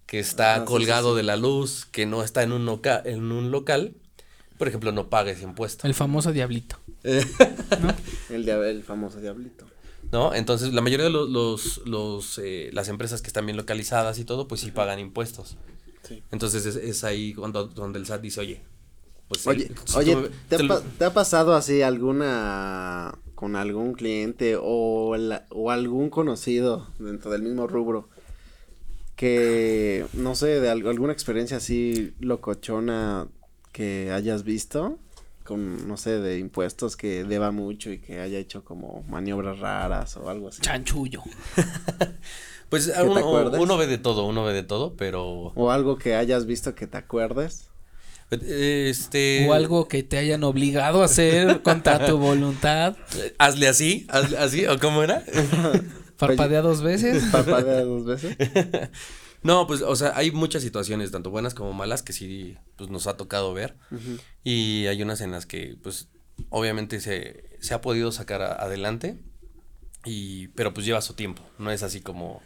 que está ah, colgado de la luz, que no está en un, loca en un local, por ejemplo, no paga ese impuesto. El famoso diablito. el, el famoso diablito. ¿No? Entonces, la mayoría de los, los, los eh, las empresas que están bien localizadas y todo, pues sí pagan impuestos. Entonces es, ahí cuando donde el SAT dice, oye, pues oye, oye ¿te, ha, pasado así alguna con algún cliente o, o algún conocido dentro del mismo rubro que no sé de alguna experiencia así locochona que hayas visto con no sé de impuestos que deba mucho y que haya hecho como maniobras raras o algo así chanchullo Pues uno, uno, ve de todo, uno ve de todo, pero... O algo que hayas visto que te acuerdes. Este... O algo que te hayan obligado a hacer contra tu voluntad. Hazle así, hazle así, ¿o cómo era? Parpadea dos veces. Parpadea dos veces. no, pues, o sea, hay muchas situaciones, tanto buenas como malas, que sí, pues, nos ha tocado ver. Y hay unas en las que, pues, obviamente se, se ha podido sacar adelante. Y, pero pues lleva su tiempo, no es así como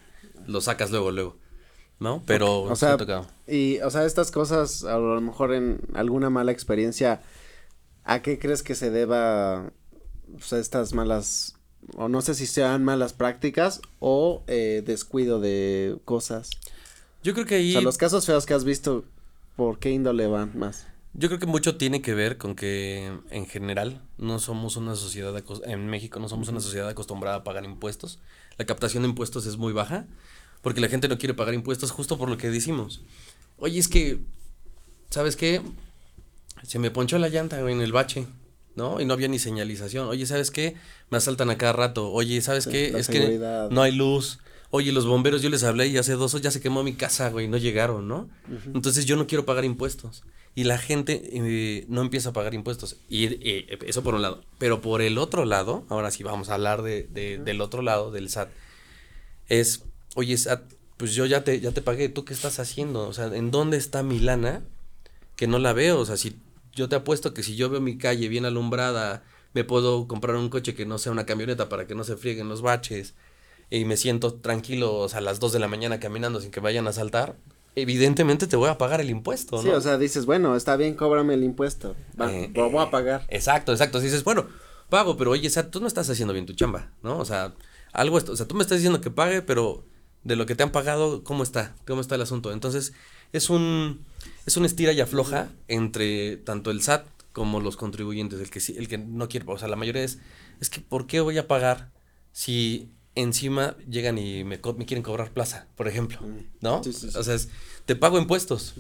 lo sacas luego, luego. ¿No? Pero o sea, y o sea, estas cosas a lo mejor en alguna mala experiencia ¿a qué crees que se deba o sea, estas malas o no sé si sean malas prácticas o eh, descuido de cosas? Yo creo que ahí O sea, los casos feos que has visto ¿por qué índole van más? Yo creo que mucho tiene que ver con que en general no somos una sociedad en México no somos una sociedad acostumbrada a pagar impuestos. La captación de impuestos es muy baja porque la gente no quiere pagar impuestos justo por lo que decimos. Oye, es que ¿sabes qué? Se me ponchó la llanta en el bache, ¿no? Y no había ni señalización. Oye, ¿sabes qué? Me asaltan a cada rato. Oye, ¿sabes qué? Es que no hay luz. Oye, los bomberos yo les hablé y hace dos ya se quemó mi casa, güey, no llegaron, ¿no? Entonces yo no quiero pagar impuestos y la gente eh, no empieza a pagar impuestos. Y eh, eso por un lado. Pero por el otro lado, ahora sí vamos a hablar de, del otro lado, del SAT, es, oye, pues yo ya te, ya te pagué, ¿tú qué estás haciendo? O sea, ¿en dónde está mi lana? Que no la veo, o sea, si yo te apuesto que si yo veo mi calle bien alumbrada, me puedo comprar un coche que no sea una camioneta para que no se frieguen los baches y me siento tranquilo o sea, a las 2 de la mañana caminando sin que vayan a saltar, evidentemente te voy a pagar el impuesto, ¿no? Sí, o sea, dices, bueno, está bien, cóbrame el impuesto. Va, Eh, lo voy a pagar. Exacto, exacto. Si dices, bueno, pago, pero oye, o sea, tú no estás haciendo bien tu chamba, ¿no? O sea, algo, o sea, tú me estás diciendo que pague, pero de lo que te han pagado, ¿cómo está? ¿Cómo está el asunto? Entonces, es un, es un estira y afloja entre tanto el SAT como los contribuyentes, el que sí, el que no quiere, o sea, la mayoría es, es que ¿por qué voy a pagar si encima llegan y me, me quieren cobrar plaza, por ejemplo, ¿no? Sí, sí, sí. O sea, es, te pago impuestos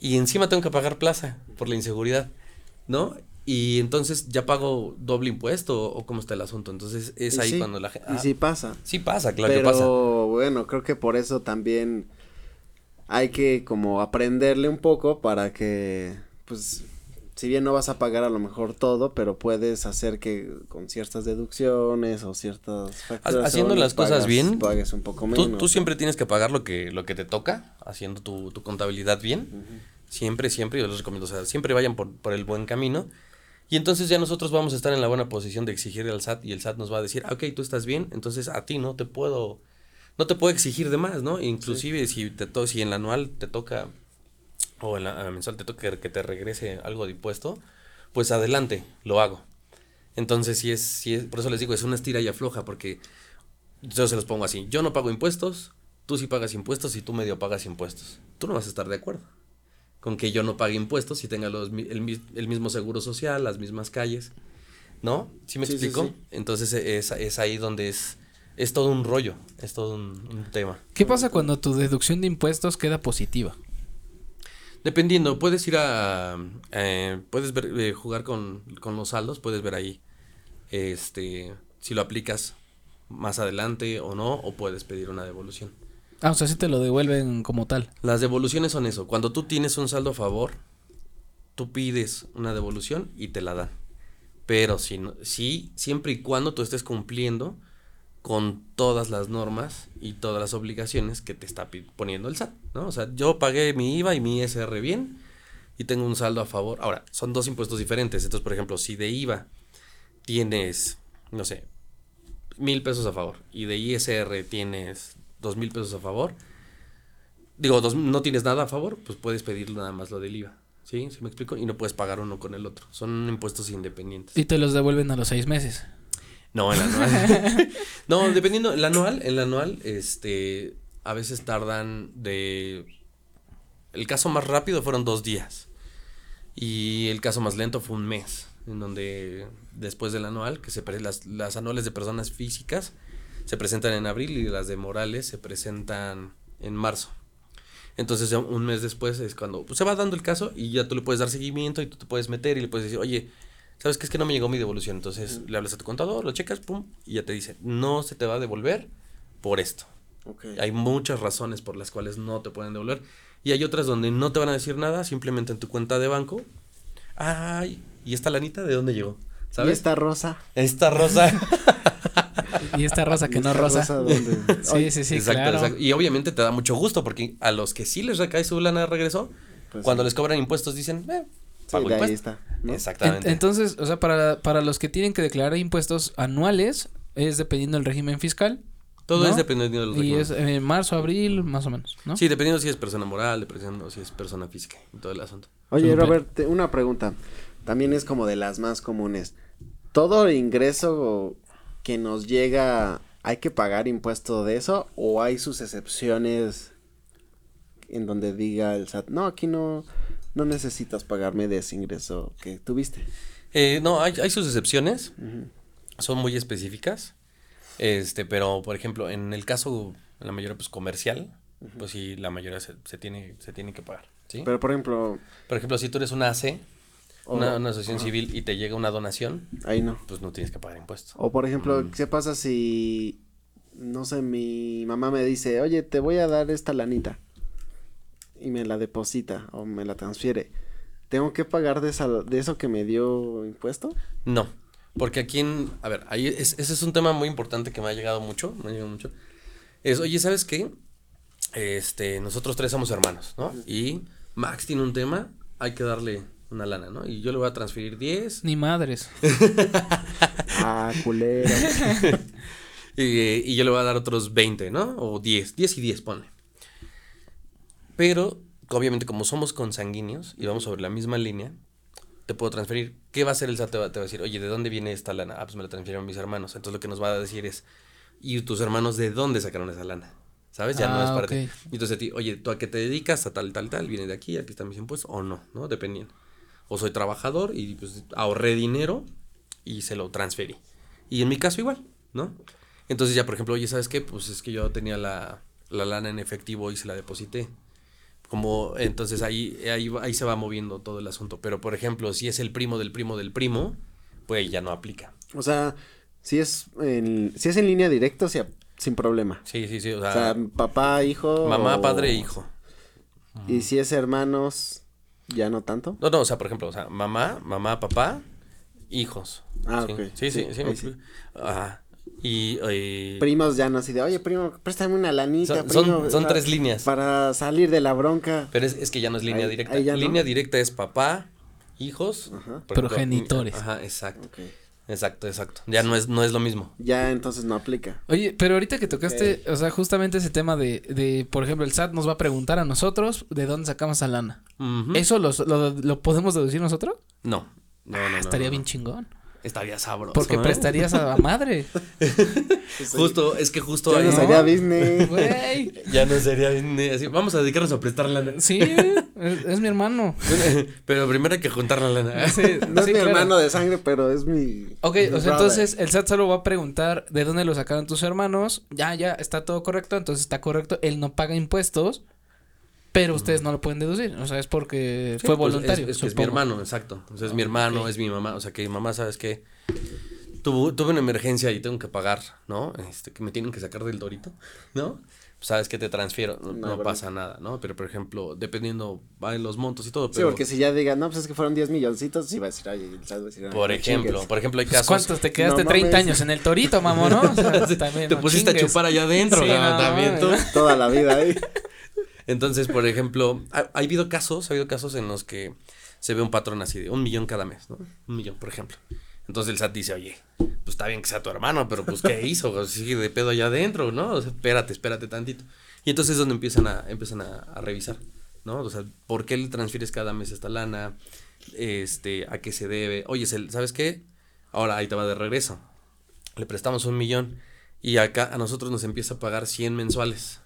y encima tengo que pagar plaza por la inseguridad, ¿no? Y entonces ya pago doble impuesto o cómo está el asunto. Entonces es Y ahí sí, cuando la gente... Y sí pasa. sí pasa, claro Pero que pasa. bueno, creo que por eso también hay que como aprenderle un poco para que, pues, si bien no vas a pagar a lo mejor todo, pero puedes hacer que con ciertas deducciones o ciertas facturaciones haciendo las cosas bien, pagues un poco menos. Tú, tú siempre tienes que pagar lo que, lo que te toca, haciendo tu, tu contabilidad bien. Siempre, siempre, yo les recomiendo, o sea, siempre vayan por, por el buen camino. Y entonces ya nosotros vamos a estar en la buena posición de exigirle al SAT y el SAT nos va a decir, "Ah, ok, tú estás bien, entonces a ti no te puedo, no te puedo exigir de más, ¿no? Inclusive si te to si en la anual te toca, o en la, la mensual te toca que te regrese algo de impuesto, pues adelante, lo hago. Entonces, si es, si es, por eso les digo, es una estira y afloja, porque yo se los pongo así, yo no pago impuestos, tú sí pagas impuestos y tú medio pagas impuestos. Tú no vas a estar de acuerdo con que yo no pague impuestos y tenga los, el, el mismo seguro social, las mismas calles, ¿no? ¿Sí me Sí, sí, explico? sí. Entonces es, es ahí donde es, es todo un rollo, es todo un, un tema. ¿Qué pasa cuando tu deducción de impuestos queda positiva? Dependiendo, puedes ir a, eh, puedes ver, eh, jugar con, con los saldos, puedes ver ahí, este, si lo aplicas más adelante o no, o puedes pedir una devolución. Ah, o sea, sí te lo devuelven como tal. Las devoluciones son eso. Cuando tú tienes un saldo a favor, tú pides una devolución y te la dan. Pero si sí, siempre y cuando tú estés cumpliendo con todas las normas y todas las obligaciones que te está poniendo el SAT, ¿no? O sea, yo pagué mi IVA y mi ISR bien y tengo un saldo a favor. Ahora, son dos impuestos diferentes. Entonces, por ejemplo, si de IVA tienes, no sé, mil pesos a favor y de ISR tienes dos mil pesos a favor, digo, dos- no tienes nada a favor, pues puedes pedir nada más lo del IVA. ¿Sí? ¿Sí me explico? Y no puedes pagar uno con el otro. Son impuestos independientes. Y te los devuelven a los seis meses. No, el anual. no, dependiendo, el anual, el anual, este, a veces tardan de... El caso más rápido fueron dos días. Y el caso más lento fue un mes, en donde después del anual, que se las, las anuales de personas físicas se presentan en abril y las de morales se presentan en marzo. Entonces un mes después es cuando pues, se va dando el caso y ya tú le puedes dar seguimiento y tú te puedes meter y le puedes decir, oye, ¿sabes qué? Es que no me llegó mi devolución. Entonces le hablas a tu contador, lo checas, pum, y ya te dice, no se te va a devolver por esto. Ok. Hay muchas razones por las cuales no te pueden devolver. Y hay otras donde no te van a decir nada, simplemente en tu cuenta de banco. Ay, ¿y esta lanita de dónde llegó? ¿Y ¿Sabes? esta rosa? Esta rosa. Y esta rosa que ¿Y no rosa. Sí, sí, sí, exacto, claro. exacto. Y obviamente te da mucho gusto porque a los que sí les recae su lana de regreso, Pues cuando sí. les cobran impuestos dicen, eh, pago de ahí está, ¿no? Exactamente. En- entonces, o sea, para, para los que tienen que declarar impuestos anuales, es dependiendo del régimen fiscal. Todo ¿no? es dependiendo del Y régimen. es en marzo, abril, más o menos, ¿no? Sí, dependiendo si es persona moral, dependiendo si es persona física y todo el asunto. Oye. Robert, te- una pregunta. También es como de las más comunes. ¿Todo ingreso que nos llega, hay que pagar impuesto de eso? ¿O hay sus excepciones en donde diga el SAT, no, aquí no, no necesitas pagarme de ese ingreso que tuviste? Eh, no, hay, hay sus excepciones, son muy específicas. Este, pero por ejemplo, en el caso, en la mayoría pues comercial, pues sí, la mayoría se, se tiene, se tiene que pagar. ¿sí? Pero, por ejemplo, por ejemplo, si tú eres una AC, una, una asociación ajá, civil y te llega una donación, Ahí no. pues no tienes que pagar impuestos. O por ejemplo, Mm. ¿qué pasa si, no sé, mi mamá me dice, oye, te voy a dar esta lanita y me la deposita o me la transfiere? ¿Tengo que pagar de, esa, de eso que me dio impuesto? No, porque aquí en, a ver, ahí es- ese es un tema muy importante que me ha llegado mucho, me ha llegado mucho. Es, oye, ¿sabes qué? Este, nosotros tres somos hermanos, ¿no? Y Max tiene un tema, hay que darle una lana, ¿no? Y yo le voy a transferir 10 Ni madres. Ah, culero. y, y yo le voy a dar otros 20, ¿no? O 10, 10 y 10, ponle. Pero, obviamente, como somos consanguíneos y vamos sobre la misma línea, te puedo transferir. ¿Qué va a hacer el SAT? Te va, a decir, oye, ¿de dónde viene esta lana? Ah, pues me la transfirieron mis hermanos. Entonces lo que nos va a decir es, ¿y tus hermanos de dónde sacaron esa lana? ¿Sabes? Ya no es ah, para ti. Y entonces a ti, oye, ¿tú a qué te dedicas? A tal, tal, tal, viene de aquí, aquí están mis impuestos, o no, ¿no? Dependiendo. O soy trabajador y pues ahorré dinero y se lo transferí. Y en mi caso igual, ¿no? Entonces ya, por ejemplo, oye, ¿sabes qué? Pues es que yo tenía la, la lana en efectivo y se la deposité. Como, entonces ahí, ahí, ahí se va moviendo todo el asunto. Pero, por ejemplo, si es el primo del primo del primo, pues ya no aplica. O sea, si es en, si es en línea directa, o sea, sin problema. Sí, sí, sí. O sea, papá, hijo. Mamá, padre, hijo. Y si es hermanos, ya no tanto. No, no, o sea, por ejemplo, o sea, mamá, mamá, papá, hijos. Ah, sí, ok. Sí, sí, sí. sí. Ajá. Y, primos ya no así de, oye primo, préstame una lanita. Son, son, tres líneas. Para salir de la bronca. Pero es, es que ya no es línea directa. línea directa es papá, hijos, progenitores. Ajá, exacto. Exacto, exacto. Ya no es, no es lo mismo. Ya entonces no aplica. Oye, pero ahorita que tocaste, o sea, justamente ese tema de, de, por ejemplo, el SAT nos va a preguntar a nosotros de dónde sacamos a lana. ¿Eso lo, lo, podemos deducir nosotros? No. No, no, Estaría bien chingón. Estaría sabroso. Porque ¿eh? prestarías a la madre. justo, es que justo ya no sería. Güey. Ya no sería business. Así, vamos a dedicarnos a prestar lana. Sí, es, mi hermano. pero primero hay que juntar la lana. no es mi hermano de sangre, pero es mi. Ok, o sea, entonces el SAT solo va a preguntar de dónde lo sacaron tus hermanos. Ya, ya, está todo correcto. Entonces está correcto. Él no paga impuestos. Pero ustedes no lo pueden deducir, o sea, es porque fue pues, voluntario. es, es, mi hermano, exacto. Entonces es mi hermano, es mi mamá, o sea que mi mamá, ¿sabes qué? tuve una emergencia y tengo que pagar, ¿no? Este, que me tienen que sacar del dorito, ¿no? Pues, sabes que te transfiero, no, pasa nada, ¿no? Pero por ejemplo, dependiendo, va en los montos y todo. Pero... Sí, porque si ya digan, no, pues es que fueron 10 milloncitos, sí va a decir, ay, va a decir, Por ejemplo, por ejemplo, hay pues, casos. ¿Cuántos te quedaste 30 años en el torito, mamón, no? te pusiste a chupar allá adentro, también tú. Toda la vida ahí. Entonces, por ejemplo, ha, habido casos, ha habido casos en los que se ve un patrón así de un millón cada mes, ¿no? Un millón, por ejemplo. Entonces el SAT dice, oye, pues está bien que sea tu hermano, pero pues ¿qué hizo? Sigue de pedo allá adentro, ¿no? espérate, espérate tantito. Y entonces es donde empiezan a, empiezan a, revisar, ¿no? O sea, ¿por qué le transfieres cada mes esta lana? Este, ¿a qué se debe? Oye, ¿sabes qué? Ahora ahí te va de regreso. Le prestamos un millón y acá a nosotros nos empieza a pagar 100 mensuales.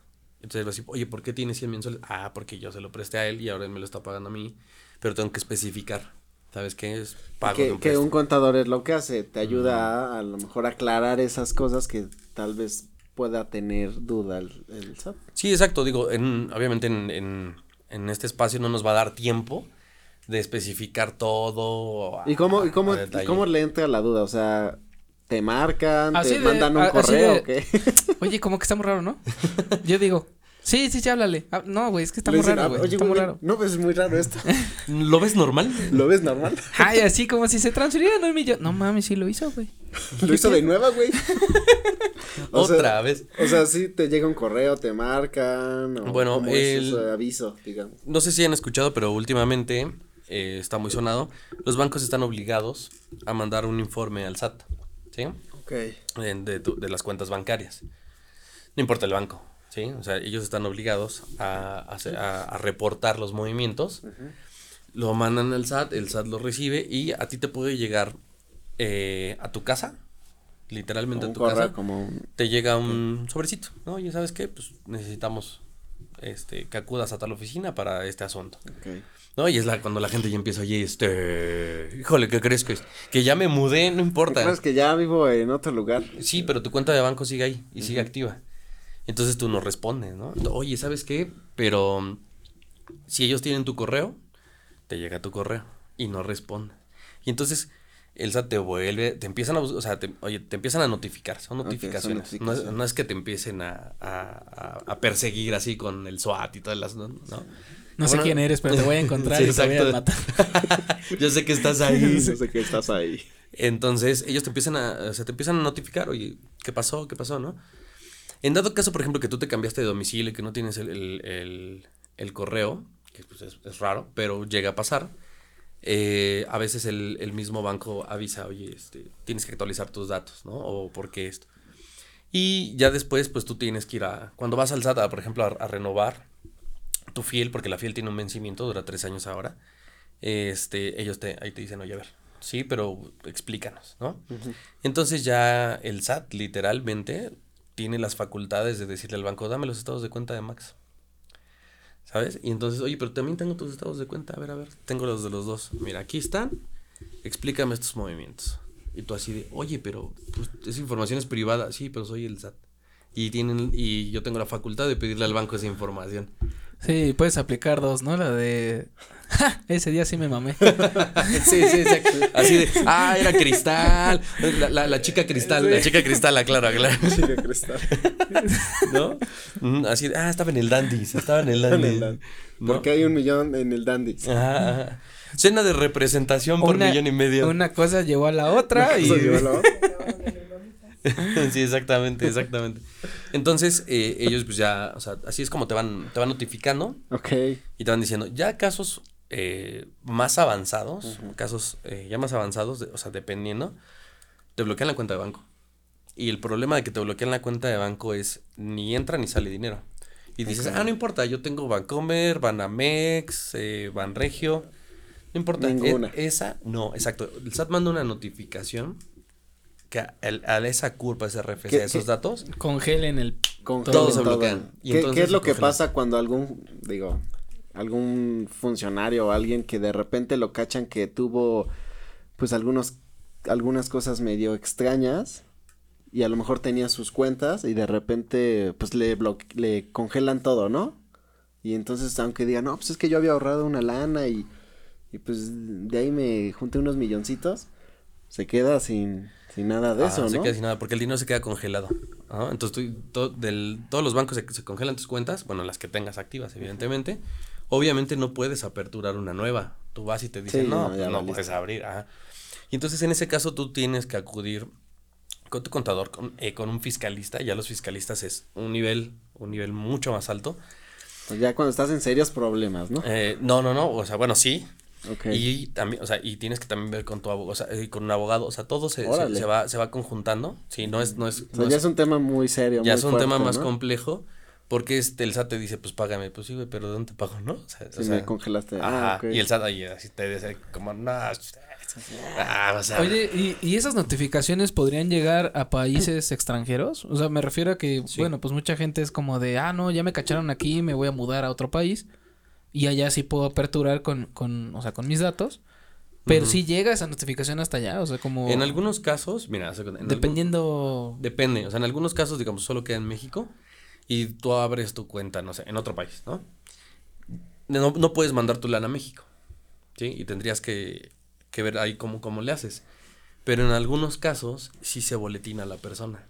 Entonces va a decir, oye, ¿por qué tiene 100 mensuales? Ah, porque yo se lo presté a él y ahora él me lo está pagando a mí. Pero tengo que especificar. ¿Sabes qué es? Pago que, un que un contador es lo que hace. Te ayuda a, a lo mejor aclarar esas cosas que tal vez pueda tener duda el, el SAT. Sí, exacto. Digo, en, obviamente en, en, en, este espacio no nos va a dar tiempo de especificar todo. ¿Y cómo, y cómo, y cómo le entra la duda? O sea, te marcan, te mandan un correo, ¿qué? Oye, como que está muy raro, ¿no? Yo digo, sí, sí, sí, háblale. Ah, no, güey, es que está muy raro, ah, güey. está muy raro. No, pues es muy raro esto. ¿Lo ves normal? ¿Lo ves normal? Ay, así como si se transferiera no millón. No mames, sí lo hizo, güey. Lo hizo de nueva, güey. Otra vez. O sea, sí te llega un correo, te marcan. O bueno, el aviso, digamos. No sé si han escuchado, pero últimamente eh, está muy sonado. Los bancos están obligados a mandar un informe al SAT. ¿sí? Ok. De, de, las cuentas bancarias. No importa el banco, ¿sí? O sea, ellos están obligados a, a, reportar los movimientos. Lo mandan al SAT, el SAT lo recibe y a ti te puede llegar eh, a tu casa, literalmente a tu casa, como te llega un sobrecito, ¿no? Y sabes qué, pues necesitamos este, que acudas a tal oficina para este asunto. Okay. ¿no? Y es la, cuando la gente ya empieza, oye, este, híjole, ¿qué crees que es? Que ya me mudé, no importa. ¿Crees que ya vivo en otro lugar? Sí, pero tu cuenta de banco sigue ahí y sigue activa. Entonces tú no respondes, ¿no? Oye, ¿sabes qué? Pero si ellos tienen tu correo, te llega tu correo y no responde. Y entonces el SAT te vuelve, te empiezan a, o sea, te, oye, te empiezan a notificar, son notificaciones. No, es, que te empiecen a, a, a, perseguir así con el SWAT y todas las, ¿no? No sé quién eres, pero te voy a encontrar y te voy a matar. Yo sé que estás ahí. Yo sé que estás ahí. Entonces, ellos te empiezan a, o sea, te empiezan a notificar, oye, ¿qué pasó? ¿Qué pasó? ¿No? En dado caso, por ejemplo, que tú te cambiaste de domicilio y que no tienes el, el, el, correo, que pues es, raro, pero llega a pasar, eh, a veces el, el, mismo banco avisa, oye, este, tienes que actualizar tus datos, ¿no? O por qué esto. Y ya después, pues tú tienes que ir a, cuando vas al SAT, por ejemplo, a, renovar tu fiel, porque la fiel tiene un vencimiento, dura tres años ahora, este, ellos te, ahí te dicen, oye, a ver, sí, pero explícanos, ¿no? Entonces ya el SAT literalmente tiene las facultades de decirle al banco, dame los estados de cuenta de Max. ¿Sabes? Y entonces, oye, pero también tengo tus estados de cuenta, a ver, a ver, tengo los de los dos. Mira, aquí están, explícame estos movimientos. Y tú así de, oye, pero pues, esa información es privada. Sí, pero soy el SAT. Y, tienen, y yo tengo la facultad de pedirle al banco esa información. Sí, puedes aplicar dos, ¿no? La de. Ese día sí me mamé. sí, sí, exacto. Así de. Ah, era cristal. La, la, chica cristal. La chica cristal, aclaro, aclaro. La chica cristal. ¿No? Así de. Ah, estaba en el Dandis. Estaba en el Dandis. Porque hay un millón en el Dandis. Ajá. Cena de representación por millón y medio. Una cosa llevó a la otra y. Llevó a la otra. sí, exactamente, exactamente. Entonces, eh, ellos pues ya, o sea, así es como te van, te van notificando. Ok. Y te van diciendo, ya casos eh, más avanzados, casos eh, ya más avanzados, o sea, dependiendo, te bloquean la cuenta de banco. Y el problema de que te bloquean la cuenta de banco es ni entra ni sale dinero. Y dices, ah, no importa, yo tengo Bancomer, Banamex, eh, Banregio. No importa. Ninguna. esa, no, exacto. El SAT manda una notificación que a, esa curva, ese RFC, esos datos, congelen el. todo se bloquean. ¿Qué, ¿Qué, es lo que pasa cuando algún, digo, algún funcionario o alguien que de repente lo cachan que tuvo, pues, algunos, algunas cosas medio extrañas y a lo mejor tenía sus cuentas y de repente pues le le congelan todo, ¿no? Y entonces aunque digan, no, pues es que yo había ahorrado una lana y, y pues de ahí me junté unos milloncitos, se queda sin, sin nada de eso, ¿no? Se queda sin nada porque el dinero se queda congelado, ¿no? Entonces tú, del, todos los bancos se, se, congelan tus cuentas, bueno, las que tengas activas, evidentemente. Obviamente no puedes aperturar una nueva. Tú vas y te dicen, no, no, no puedes abrir. Ajá. Y entonces en ese caso tú tienes que acudir con tu contador, eh, con, un fiscalista, ya los fiscalistas es un nivel, un nivel mucho más alto. Pues ya cuando estás en serios problemas, ¿no? Eh, no, no, no, o sea, bueno, sí. Okay. Y también, o sea, y tienes que también ver con tu abogado, o sea, con un abogado, o sea, todo se, se, va, se va conjuntando, sí, no es, no es. O sea, ya es, un tema muy serio, Ya es un tema más complejo, porque este, el SAT te dice, pues págame, pues sí, güey, pero ¿de dónde te pago, no? O sea, sí, me congelaste. Ah, y el SAT ahí así te dice, como, no, Ah, Oye, ¿y, ¿y, esas notificaciones podrían llegar a países extranjeros? O sea, me refiero a que, bueno, pues mucha gente es como de, ah, no, ya me cacharon aquí, me voy a mudar a otro país. Y allá sí puedo aperturar con, con o sea, con mis datos. Pero si llega esa notificación hasta allá, o sea, como... En algunos casos, mira, dependiendo... depende, o sea, en algunos casos, digamos, solo queda en México y tú abres tu cuenta, no sé, en otro país, ¿no? No, no puedes mandar tu lana a México, ¿sí? Y tendrías que que ver ahí cómo, cómo le haces. Pero en algunos casos sí se boletina a la persona.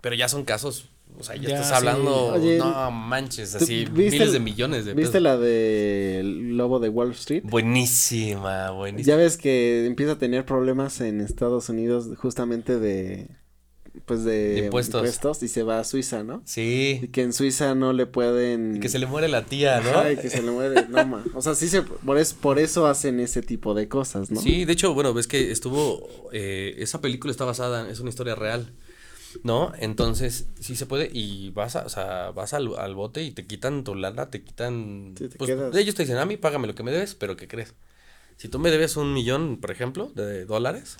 Pero ya son casos, o sea, ya, estás hablando, no manches, así miles de millones de ¿Viste la de Lobo de Wall Street? Buenísima, buenísima. Ya ves que empieza a tener problemas en Estados Unidos justamente de pues de impuestos. y se va a Suiza, ¿no? Sí. Y que en Suiza no le pueden y que se le muere la tía, ¿no? Ay, que se le muere, no ma. O sea, sí se por, es, por eso hacen ese tipo de cosas, ¿no? Sí, de hecho, bueno, ves que estuvo eh, esa película está basada es una historia real. ¿No? Entonces, sí se puede y vas a, o sea, vas al, al bote y te quitan tu lana, te quitan sí, te pues, ellos te dicen, "A mí págame lo que me debes, pero ¿qué crees?" Si tú me debes un millón, por ejemplo, de dólares,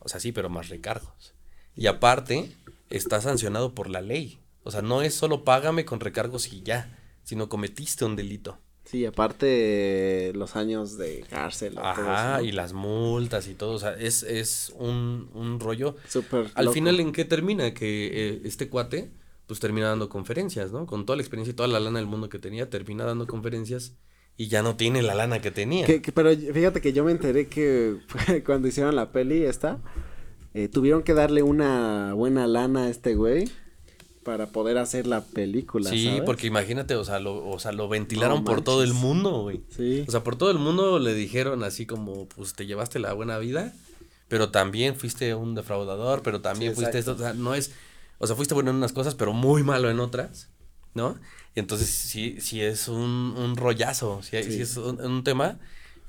o sea, sí, pero más recargos. Y aparte, está sancionado por la ley. O sea, no es solo págame con recargos y ya, sino cometiste un delito. Sí, aparte los años de cárcel. Ajá, y las multas y todo, o sea, es, es un, un rollo. Súper. Al final, ¿en qué termina? Que eh, este cuate, pues termina dando conferencias, ¿no? Con toda la experiencia y toda la lana del mundo que tenía, termina dando conferencias y ya no tiene la lana que tenía. pero fíjate que yo me enteré que cuando hicieron la peli esta, eh, tuvieron que darle una buena lana a este güey para poder hacer la película. Sí, porque imagínate, o sea, lo, o sea, lo ventilaron por todo el mundo, güey. Sí. O sea, por todo el mundo le dijeron así como, pues te llevaste la buena vida, pero también fuiste un defraudador, pero también fuiste esto, o sea, no es, o sea, fuiste bueno en unas cosas, pero muy malo en otras, ¿no? Y entonces sí, sí es un, un rollazo, sí, sí. es un tema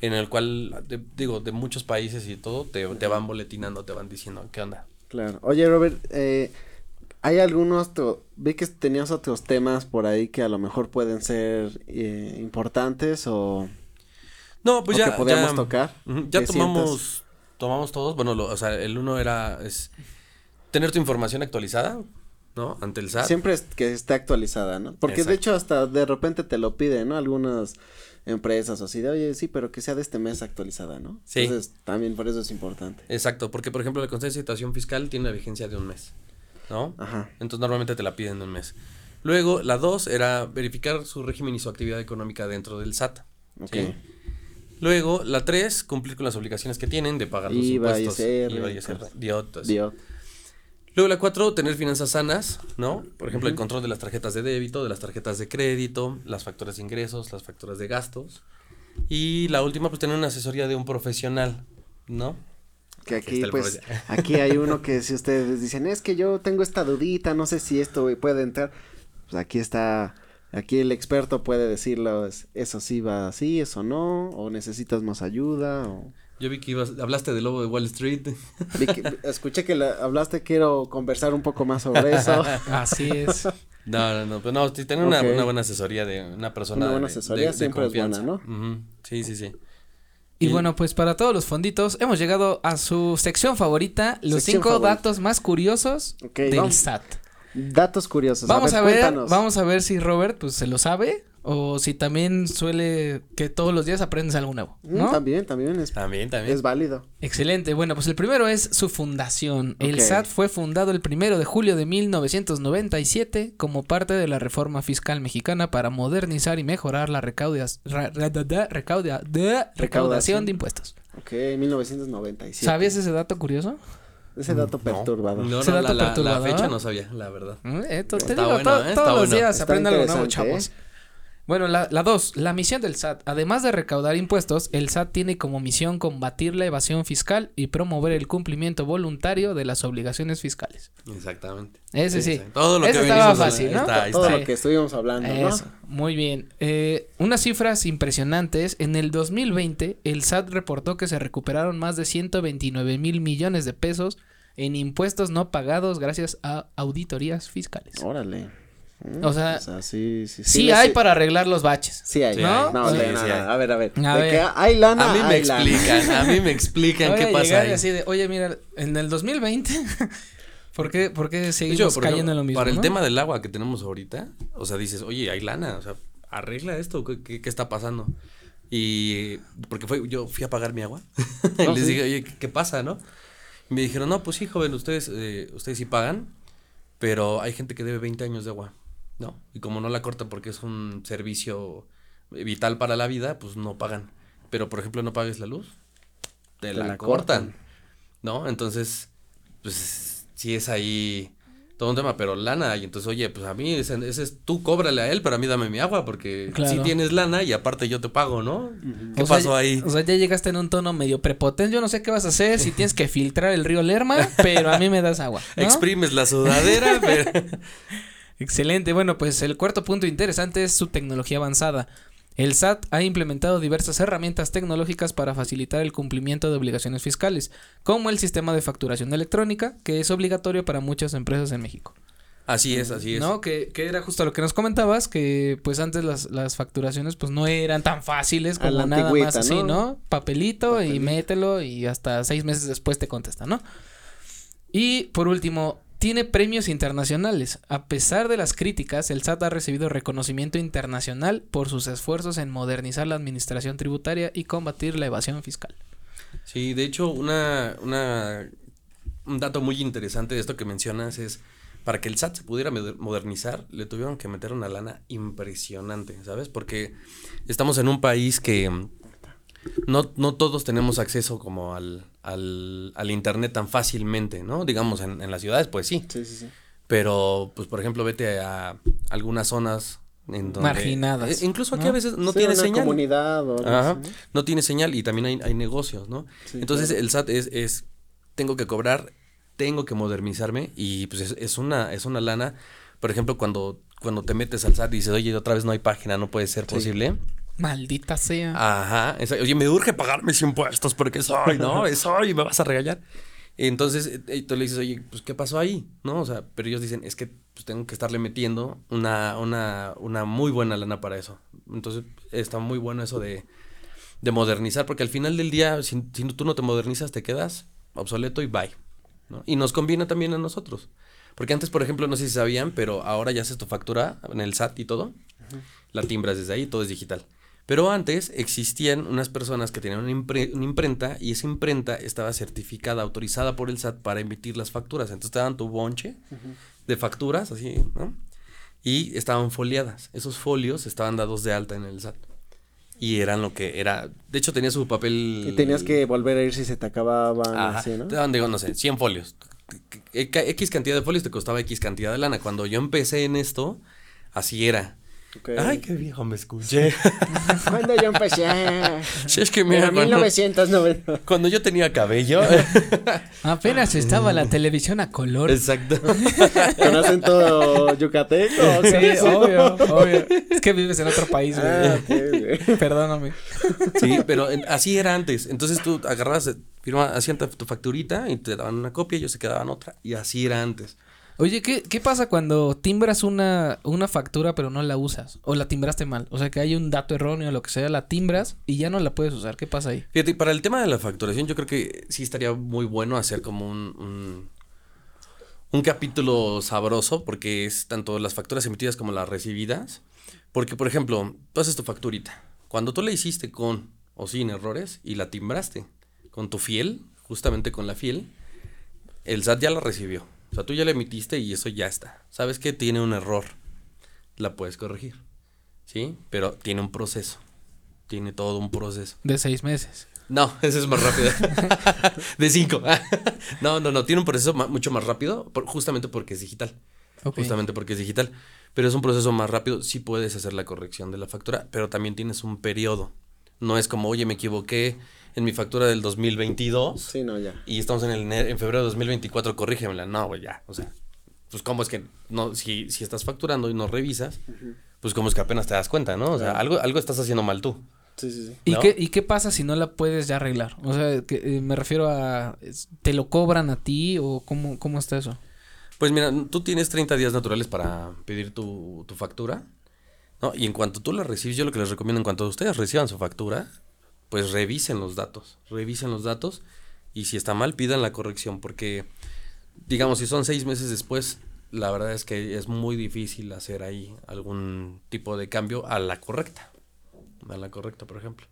en el cual, digo, de muchos países y todo, te, te, van boletinando, te van diciendo, ¿qué onda? Claro. Oye, Robert, eh, hay algunos, vi que tenías otros temas por ahí que a lo mejor pueden ser eh, importantes o... No, pues ya. Que podíamos tocar. ya tomamos, tomamos todos. Bueno, o sea, el uno era es tener tu información actualizada, ¿no? Ante el SAT. Siempre es que esté actualizada, ¿no? Porque de hecho hasta de repente te lo piden, ¿no? Algunas empresas o así de, oye, sí, pero que sea de este mes actualizada, ¿no? Sí. Entonces, también por eso es importante. Exacto, porque por ejemplo la constancia de situación fiscal tiene una vigencia de un mes, ¿no? Ajá. Entonces normalmente te la piden de un mes. Luego, la dos era verificar su régimen y su actividad económica dentro del SAT. Ok. Luego, la 3, cumplir con las obligaciones que tienen de pagar los impuestos. IVA, ISR, DIOT. Luego la 4, tener finanzas sanas, ¿no? Por ejemplo, el control de las tarjetas de débito, de las tarjetas de crédito, las facturas de ingresos, las facturas de gastos. Y la última, pues tener una asesoría de un profesional, ¿no? Que aquí, pues, aquí hay uno que si ustedes dicen, es que yo tengo esta dudita, no sé si esto puede entrar, pues aquí está Aquí el experto puede decirlo, eso sí va así, eso no, o necesitas más ayuda, o... Yo vi que ibas, hablaste del lobo de Wall Street. escuché que hablaste, quiero conversar un poco más sobre eso. así es. No, no, no, pero no, tener una, buena asesoría de una persona. Una buena asesoría siempre es buena, ¿no? Sí, sí, sí. Y, bueno, pues para todos los fonditos, hemos llegado a su sección favorita, los cinco datos más curiosos del SAT. Datos curiosos. Vamos a ver, vamos a ver si Robert pues se lo sabe o si también suele que todos los días aprendes algo nuevo, mm, ¿no? también, también es También, también. Es válido. Excelente. Bueno, pues el primero es su fundación. El SAT fue fundado el primero de julio de 1997 como parte de la reforma fiscal mexicana para modernizar y mejorar la recaudación de impuestos. Ok, 1997. ¿Sabías ese dato curioso? Ese dato perturbador. No, no, la, fecha no sabía, la verdad. Eh, te digo, ¿eh? todos los días aprende algo nuevo, chavos. ¿eh? Bueno, la, la dos, la misión del SAT. Además de recaudar impuestos, el SAT tiene como misión combatir la evasión fiscal y promover el cumplimiento voluntario de las obligaciones fiscales. Exactamente. Ese sí. Todo lo que estaba fácil, ¿no? Todo lo que estuvimos hablando, Eso. Muy bien. Eh, unas cifras impresionantes. En el 2020, el SAT reportó que se recuperaron más de 129 mil millones de pesos en impuestos no pagados gracias a auditorías fiscales. Órale. O sea, sí, sí, sí, hay para arreglar los baches. Sí hay. ¿No? No, no, A ver, a ver. A ver. hay lana, A mí me explican, a mí me explican qué pasa ahí. Así de, oye, mira, en el 2020, ¿por qué, por qué seguimos cayendo en lo mismo? Para el tema del agua que tenemos ahorita, o sea, dices, oye, hay lana, o sea, arregla esto, ¿qué, qué, está pasando? Y porque fue, yo fui a pagar mi agua y les dije, oye, ¿qué, pasa, no? Y me dijeron, no, pues sí, joven, ustedes, eh, ustedes sí pagan, pero hay gente que debe 20 años de agua. ¿No? Y como no la cortan porque es un servicio vital para la vida, pues no pagan. Pero, por ejemplo, no pagues la luz, te, la, cortan, ¿no? Entonces, pues sí es ahí todo un tema, pero lana, y entonces, oye, pues a mí, ese, es, tú cóbrale a él, pero a mí dame mi agua, porque si tienes lana y aparte yo te pago, ¿no? ¿Qué pasó ahí? O sea, ya llegaste en un tono medio prepotente, yo no sé qué vas a hacer, si tienes que filtrar el río Lerma, pero a mí me das agua. Exprimes la sudadera, pero... Excelente. Bueno, pues el cuarto punto interesante es su tecnología avanzada. El SAT ha implementado diversas herramientas tecnológicas para facilitar el cumplimiento de obligaciones fiscales, como el sistema de facturación electrónica, que es obligatorio para muchas empresas en México. Así es, así es. ¿No? Que, que era justo lo que nos comentabas, que pues antes las, las facturaciones pues no eran tan fáciles como nada más así, ¿no? Papelito, y mételo y hasta seis meses después te contesta, ¿no? Y por último, tiene premios internacionales. A pesar de las críticas, el SAT ha recibido reconocimiento internacional por sus esfuerzos en modernizar la administración tributaria y combatir la evasión fiscal. Sí, de hecho, una, una, un dato muy interesante de esto que mencionas es, para que el SAT se pudiera modernizar, le tuvieron que meter una lana impresionante, ¿sabes? Porque estamos en un país que no, no todos tenemos acceso como al, al, al internet tan fácilmente, ¿no? Digamos, en, en, las ciudades, pues sí. Sí, sí, sí. Pero, pues, por ejemplo, vete a algunas zonas en donde, marginadas. Eh, incluso aquí a veces no tiene señal. comunidad o Ajá, ¿no? tiene señal y también hay, hay negocios, ¿no? Entonces el SAT es, es, tengo que cobrar, tengo que modernizarme y pues es, es, una, es una lana. Por ejemplo, cuando, cuando te metes al SAT y dices, oye, otra vez no hay página, no puede ser posible. Maldita sea. Ajá. Oye, me urge pagar mis impuestos porque soy, ¿no? soy y me vas a regañar. Entonces, eh, tú le dices, oye, pues, ¿qué pasó ahí? ¿No? O sea, pero ellos dicen, es que pues, tengo que estarle metiendo una, una, una muy buena lana para eso. Entonces, está muy bueno eso de, de modernizar, porque al final del día, si, si, tú no te modernizas, te quedas obsoleto y bye. ¿no? Y nos conviene también a nosotros. Porque antes, por ejemplo, no sé si sabían, pero ahora ya haces tu factura en el SAT y todo. La timbras desde ahí, todo es digital. Pero antes existían unas personas que tenían una, imprenta y esa imprenta estaba certificada, autorizada por el SAT para emitir las facturas. Entonces te daban tu bonche de facturas, así, ¿no? Y estaban foliadas. Esos folios estaban dados de alta en el SAT. Y eran lo que era. De hecho, tenía su papel. Y tenías que volver a ir si se te acababan, así, ¿no? Te daban, digo, no sé, 100 folios. X cantidad de folios te costaba X cantidad de lana. Cuando yo empecé en esto, así era. Ay, qué viejo me escuché. Cuando yo empecé. Sí, es que mira, en 1990. Cuando yo tenía cabello. Apenas estaba la televisión a color. Exacto. ¿Con acento yucateco? Sí, obvio, obvio. Es que vives en otro país, güey. Ah, Perdóname. Sí, pero así era antes. Entonces tú agarras, firma, hacían tu facturita y te daban una copia y ellos se quedaban otra. Y así era antes. Oye, ¿qué, ¿qué pasa cuando timbras una, una factura pero no la usas? O la timbraste mal. O sea, que hay un dato erróneo o lo que sea, la timbras y ya no la puedes usar. ¿Qué pasa ahí? Fíjate, para el tema de la facturación, yo creo que sí estaría muy bueno hacer como un, un, capítulo sabroso, porque es tanto las facturas emitidas como las recibidas. Porque, por ejemplo, tú haces tu facturita. Cuando tú la hiciste con o sin errores y la timbraste con tu fiel, justamente con la fiel, el SAT ya la recibió o sea, tú ya la emitiste y eso ya está. Sabes que tiene un error. La puedes corregir. ¿Sí? Pero tiene un proceso. Tiene todo un proceso. De seis meses. No, ese es más rápido. de cinco. no, no, no. Tiene un proceso mucho más rápido justamente porque es digital. Justamente porque es digital. Pero es un proceso más rápido. Sí puedes hacer la corrección de la factura, pero también tienes un periodo. No es como, oye, me equivoqué en mi factura del 2022. Sí, no, ya. Y estamos en, el, en febrero de 2024, corrígemela. No, güey, ya. O sea, pues cómo es que no, si, si estás facturando y no revisas, pues cómo es que apenas te das cuenta, ¿no? O sea, algo, algo estás haciendo mal tú. Sí, sí, sí. ¿Y, qué, ¿Y qué pasa si no la puedes ya arreglar? O sea, que, eh, me refiero a, ¿te lo cobran a ti o cómo, cómo está eso? Pues mira, tú tienes 30 días naturales para pedir tu, tu factura, ¿no? Y en cuanto tú la recibes, yo lo que les recomiendo, en cuanto ustedes reciban su factura, pues revisen los datos, revisen los datos y si está mal pidan la corrección porque digamos si son seis meses después la verdad es que es muy difícil hacer ahí algún tipo de cambio a la correcta, a la correcta por ejemplo.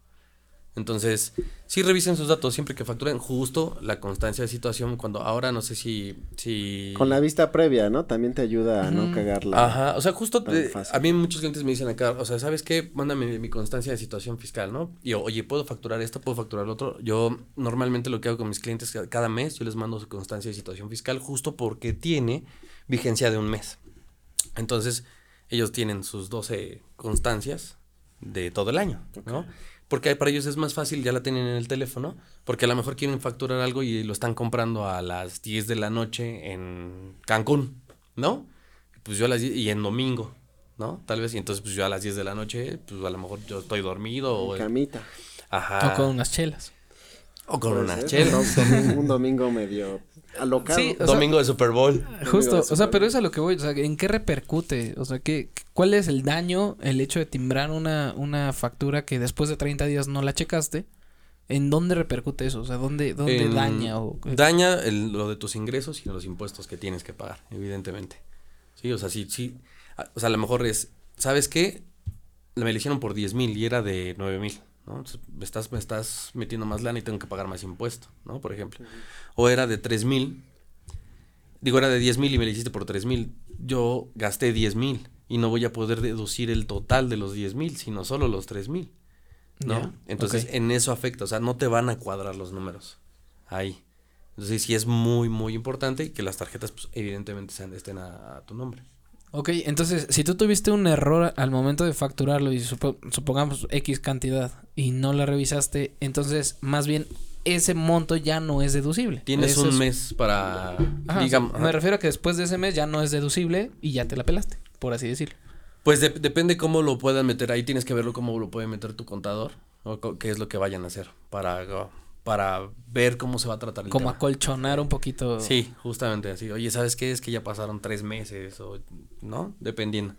Entonces, sí revisen sus datos siempre que facturen justo la constancia de situación cuando ahora no sé si si con la vista previa, ¿no? También te ayuda a no cagarla. Ajá, o sea, justo a mí muchos clientes me dicen acá, o sea, ¿sabes qué? Mándame mi constancia de situación fiscal, ¿no? Y yo, oye, ¿puedo facturar esto? ¿Puedo facturar lo otro? Yo normalmente lo que hago con mis clientes cada mes yo les mando su constancia de situación fiscal justo porque tiene vigencia de un mes. Entonces, ellos tienen sus 12 constancias de todo el año, ¿no? Porque para ellos es más fácil, ya la tienen en el teléfono, porque a lo mejor quieren facturar algo y lo están comprando a las 10 de la noche en Cancún, ¿no? Pues yo a las 10, y en domingo, ¿no? Tal vez, y entonces pues yo a las 10 de la noche, pues a lo mejor yo estoy dormido o... Camita. Ajá. O con unas chelas. O con unas chelas. un domingo medio alocado. Sí, Domingo de Super Bowl. Justo, o sea, pero es a lo que voy, o sea, ¿en qué repercute? O sea, ¿qué, ¿cuál es el daño el hecho de timbrar una, una factura que después de 30 días no la checaste? ¿En dónde repercute eso? O sea, ¿dónde, dónde daña? O... Daña lo de tus ingresos y los impuestos que tienes que pagar, evidentemente. Sí, o sea, sí, sí. O sea, a lo mejor es, ¿sabes qué? Me le hicieron por 10 mil y era de 9 mil. ¿no? me estás, me estás metiendo más lana y tengo que pagar más impuesto, ¿no? Por ejemplo. O era de tres mil, digo, era de diez mil y me lo hiciste por tres mil. Yo gasté diez mil y no voy a poder deducir el total de los diez mil, sino solo los tres mil, ¿no? Entonces, en eso afecta, o sea, no te van a cuadrar los números ahí. Entonces, sí es muy, muy importante que las tarjetas, pues, evidentemente, sean, estén a tu nombre. Ok, entonces, si tú tuviste un error al momento de facturarlo y supongamos X cantidad y no la revisaste, entonces más bien ese monto ya no es deducible. Tienes un mes para... digamos, me refiero a que después de ese mes ya no es deducible y ya te la pelaste, por así decirlo. Pues depende cómo lo puedan meter ahí, tienes que verlo cómo lo puede meter tu contador o qué es lo que vayan a hacer para para ver cómo se va a tratar el Como acolchonar un poquito. Sí, justamente así. Oye, ¿sabes qué? Es que ya pasaron tres meses o, ¿no? Dependiendo.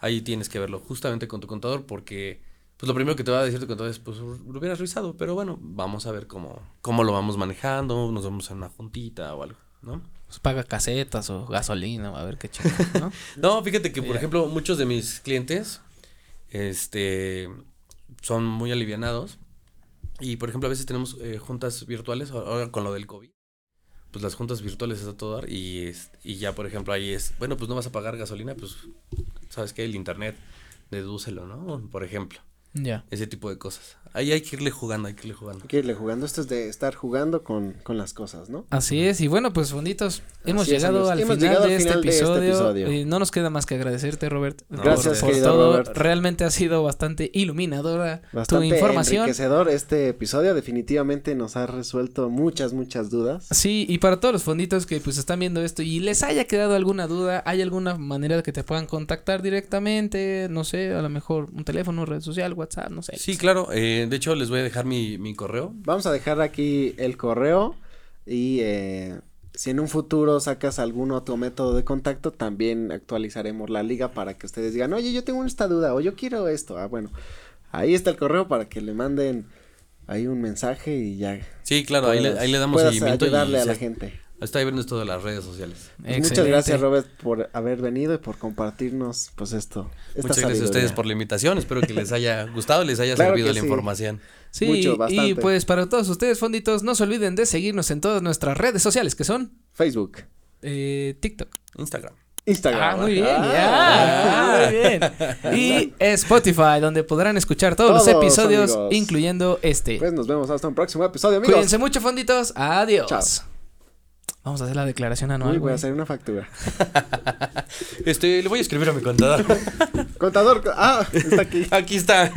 Ahí tienes que verlo justamente con tu contador porque, pues lo primero que te va a decir tu contador es, pues lo hubieras revisado, pero bueno, vamos a ver cómo, cómo lo vamos manejando, nos vamos en una juntita o algo, ¿no? Pues paga casetas o gasolina, a ver qué chido, ¿no? no, fíjate que, por ejemplo, muchos de mis clientes, este, son muy alivianados. Y, por ejemplo, a veces tenemos eh, juntas virtuales, ahora con lo del COVID. Pues las juntas virtuales es a todo dar y, y ya, por ejemplo, ahí es, bueno, pues no vas a pagar gasolina, pues, ¿sabes qué? El internet, dedúcelo, ¿no? Por ejemplo. Ya. Ese tipo de cosas. Ahí hay que irle jugando, hay que irle jugando. Hay que irle jugando. Esto es de estar jugando con, con las cosas, ¿no? Así es. Y bueno, pues, funditos, hemos llegado, al, final de, este, este episodio, Y no nos queda más que agradecerte, Robert. Gracias, por, todo. Realmente ha sido bastante iluminadora tu información. enriquecedor este episodio. Definitivamente nos ha resuelto muchas, muchas dudas. Sí, y para todos los fonditos que pues están viendo esto y les haya quedado alguna duda, ¿hay alguna manera de que te puedan contactar directamente? No sé, a lo mejor un teléfono, red social, WhatsApp, no sé. Sí, claro. Eh, de hecho, les voy a dejar mi, mi correo. Vamos a dejar aquí el correo y eh, si en un futuro sacas algún otro método de contacto, también actualizaremos la liga para que ustedes digan, oye, yo tengo esta duda o yo quiero esto. Ah, bueno, ahí está el correo para que le manden ahí un mensaje y ya. Sí, claro, ahí, le, ahí le damos seguimiento y ayudarle a la gente. Está ahí viendo esto de las redes sociales. Pues muchas gracias, Robert, por haber venido y por compartirnos, pues esto. muchas gracias a ustedes por la invitación. Espero que les haya gustado, les haya servido la información. Sí, Mucho, y pues para todos ustedes, fonditos, no se olviden de seguirnos en todas nuestras redes sociales, que son Facebook, eh, TikTok, Instagram. Instagram. Ah, muy bien, ah, muy bien. Y Spotify, donde podrán escuchar todos, los episodios, incluyendo este. Pues nos vemos hasta un próximo episodio, amigos. Cuídense mucho, fonditos. Adiós. Chao. Vamos a hacer la declaración anual. Uy, voy a hacer una factura. este, le voy a escribir a mi contador. contador, ah, está aquí. aquí está.